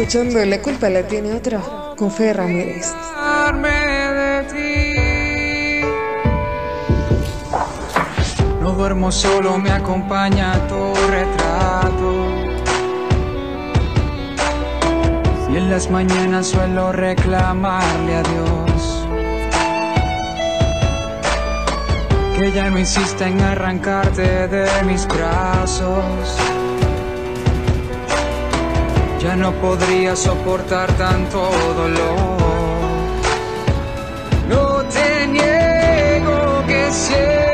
escuchando La culpa la tiene otro con Fede Ramírez. No duermo solo, me acompaña tu retrato. Y en las mañanas suelo reclamarle a Dios que ya no insista en arrancarte de mis brazos. Ya no podría soportar tanto dolor. No te niego que siento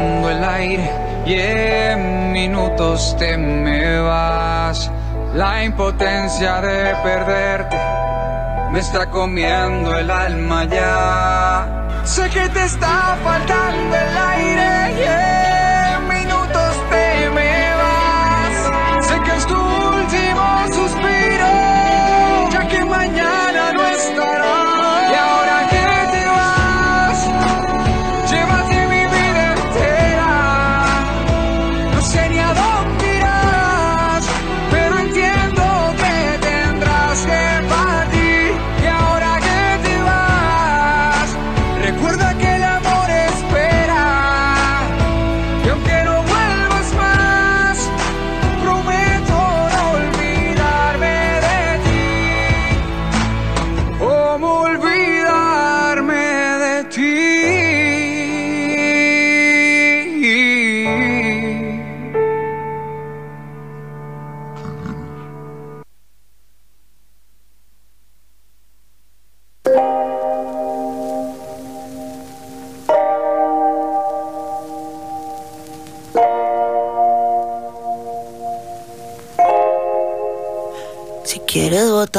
el aire y en minutos te me vas. La impotencia de perderte me está comiendo el alma ya. Sé que te está faltando el aire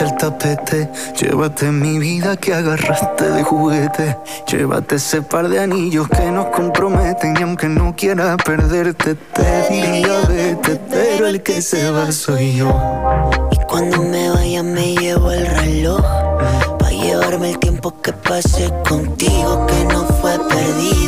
El tapete, llévate mi vida que agarraste de juguete. Llévate ese par de anillos que nos comprometen y aunque no quiera perderte te diría vete, pero el que se va soy yo. Y cuando me vaya me llevo el reloj Pa' llevarme el tiempo que pasé contigo Que no fue perdido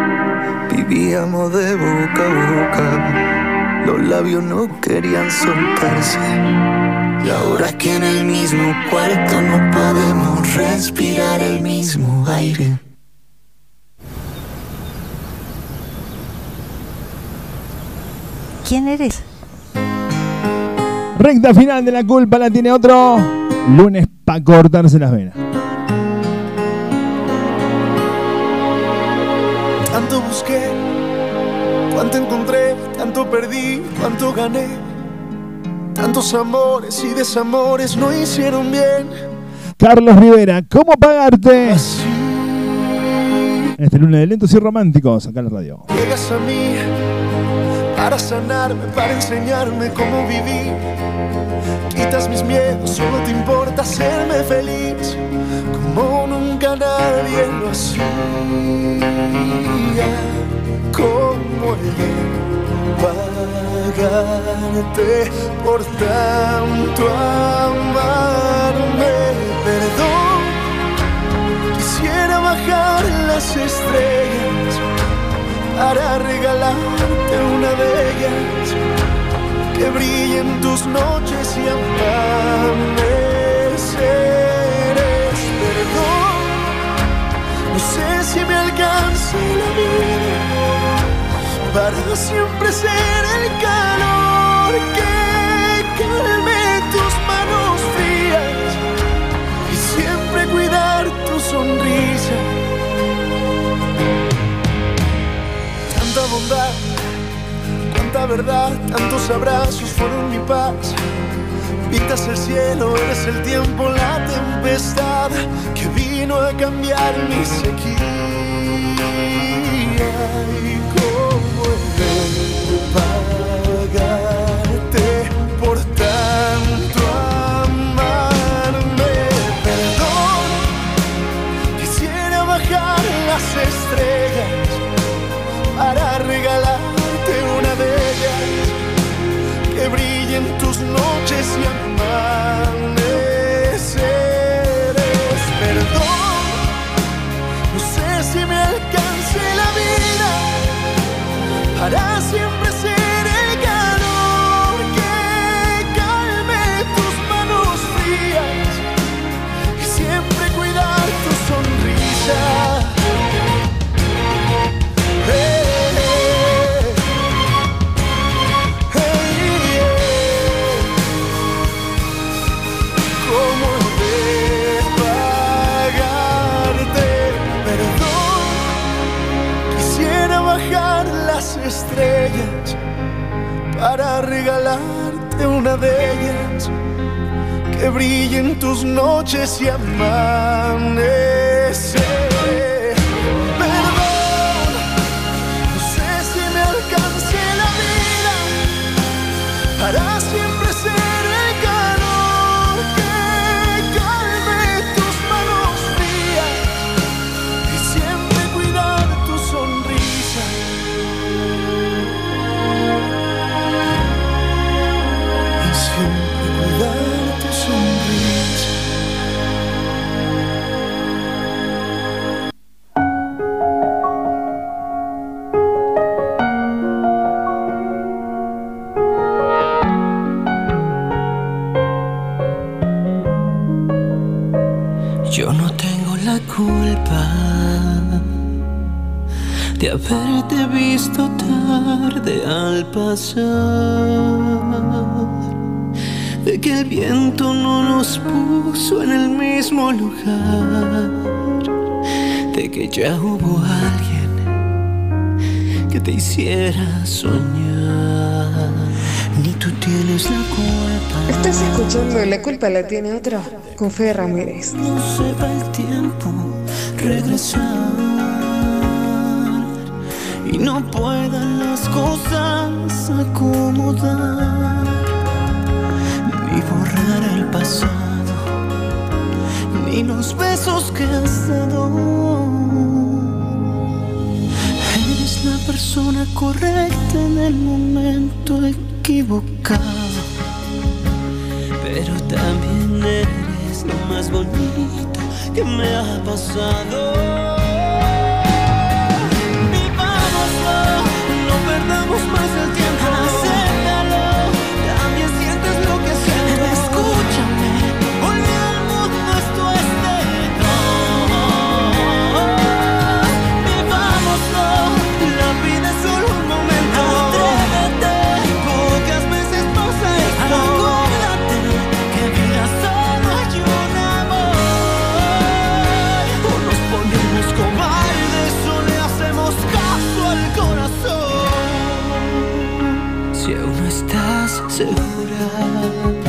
Vivíamos de boca a boca, los labios no querían soltarse. Y ahora aquí en el mismo cuarto no podemos respirar el mismo aire ¿Quién eres? Recta final de la culpa la tiene otro lunes para cortarse las venas. Tanto busqué, cuánto encontré, tanto perdí, cuánto gané. Tantos amores y desamores no hicieron bien. Carlos Rivera, ¿cómo pagarte? Este lunes de lentos y románticos, acá en la radio. Llegas a mí para sanarme, para enseñarme cómo vivir. Quitas mis miedos, solo te importa hacerme feliz, como nunca nadie lo hacía. ¿Cómo he de pagarte por tanto amarme? Perdón, quisiera bajar las estrellas para regalarte una de ellas que brille en tus noches y amaneceres. Perdón, no sé si me alcance la vida para siempre ser el calor que calme tus manos frías y siempre cuidar tu sonrisa. tanta bondad, cuánta verdad, tantos abrazos fueron mi paz. Pintas el cielo, eres el tiempo, la tempestad que vino a cambiar mi sequía. Y cómo he de pagarte por tanto amarme. Perdón, quisiera bajar las estrellas para regalarte noches y amaneceres. Perdón, no sé si me alcance la vida para siempre. Una de ellas que brille en tus noches y amanece. De haberte visto tarde al pasar, de que el viento no nos puso en el mismo lugar, de que ya hubo alguien que te hiciera soñar. Ni tú tienes la culpa. Estás escuchando La culpa la tiene otro con Fede Ramírez. No se va el tiempo regresar y no puedan las cosas acomodar ni borrar el pasado ni los besos que has dado. Eres la persona correcta en el momento equivocado, pero también eres lo más bonito que me ha pasado. Perdamos más el tiempo. Estás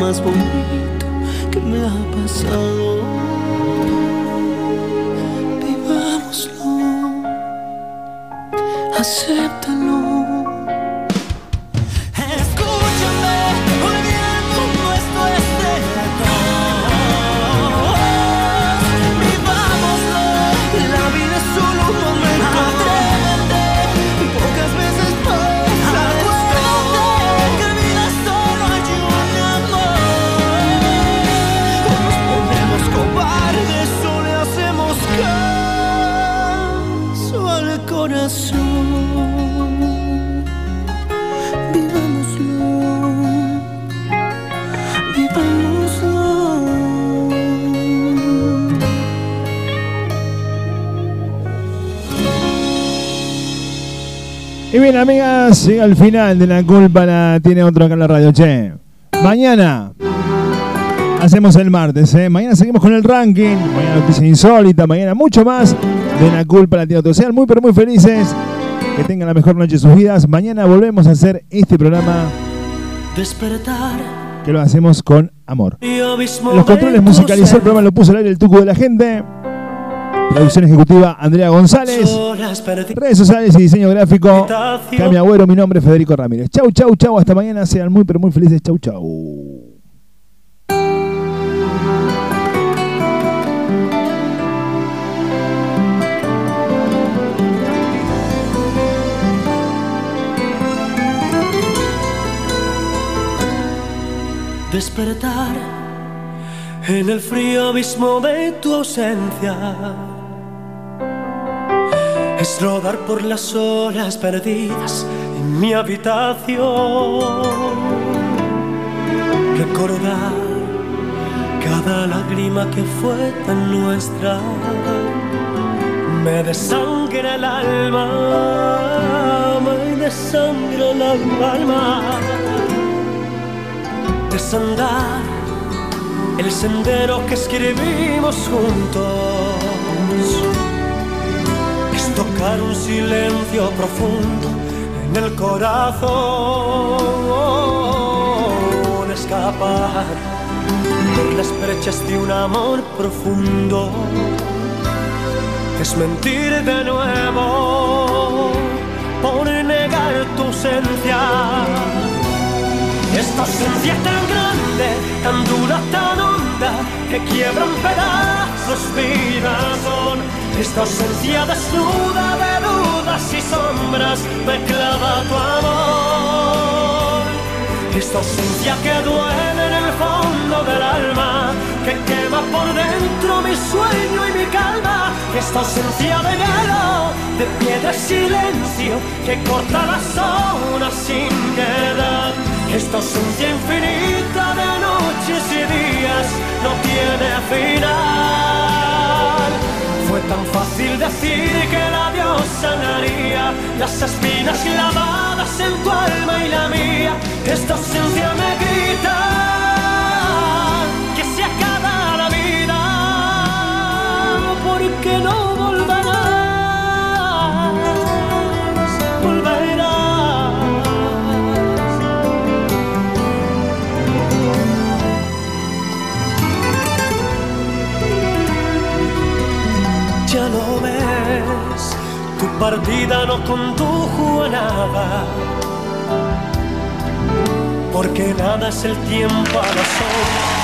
más bonito que me ha pasado. Vivámoslo, acéptalo. Bien, amigas, llega el final de la culpa la tiene otro acá en la radio, che. Mañana hacemos el martes, ¿eh? Mañana seguimos con el ranking, mañana noticia insólita, mañana mucho más de la culpa la tiene otro. Sean muy pero muy felices, que tengan la mejor noche de sus vidas. Mañana volvemos a hacer este programa Despertar que lo hacemos con amor. los controles musicalizó el programa, lo puso al aire el tuco de la gente. Producción ejecutiva Andrea González. Redes sociales y diseño gráfico. Cami Agüero, mi nombre es Federico Ramírez. Chau, chau, chau. Hasta mañana. Sean muy, pero muy felices. Chau, chau. Despertar en el frío abismo de tu ausencia. Es rodar por las horas perdidas en mi habitación. Recordar cada lágrima que fue tan nuestra. Me desangra el alma, me desangra el alma desandar el sendero que escribimos juntos. Tocar un silencio profundo en el corazón, escapar por las brechas de un amor profundo. Es mentir de nuevo por negar tu ausencia. Esta ausencia es tan grande, tan dura, tan honda, que quiebra en pedazos mi razón. Esta ausencia desnuda de dudas y sombras me clava tu amor. Esta ausencia que duele en el fondo del alma, que quema por dentro mi sueño y mi calma. Esta ausencia de hielo, de piedra y silencio, que corta las horas sin piedad. Esta ausencia infinita de noches y días no tiene final. Tan fácil decir que la Dios sanaría las espinas clavadas en tu alma y la mía. Esta ausencia me grita partida no condujo a nada. Porque nada es el tiempo a la sombra.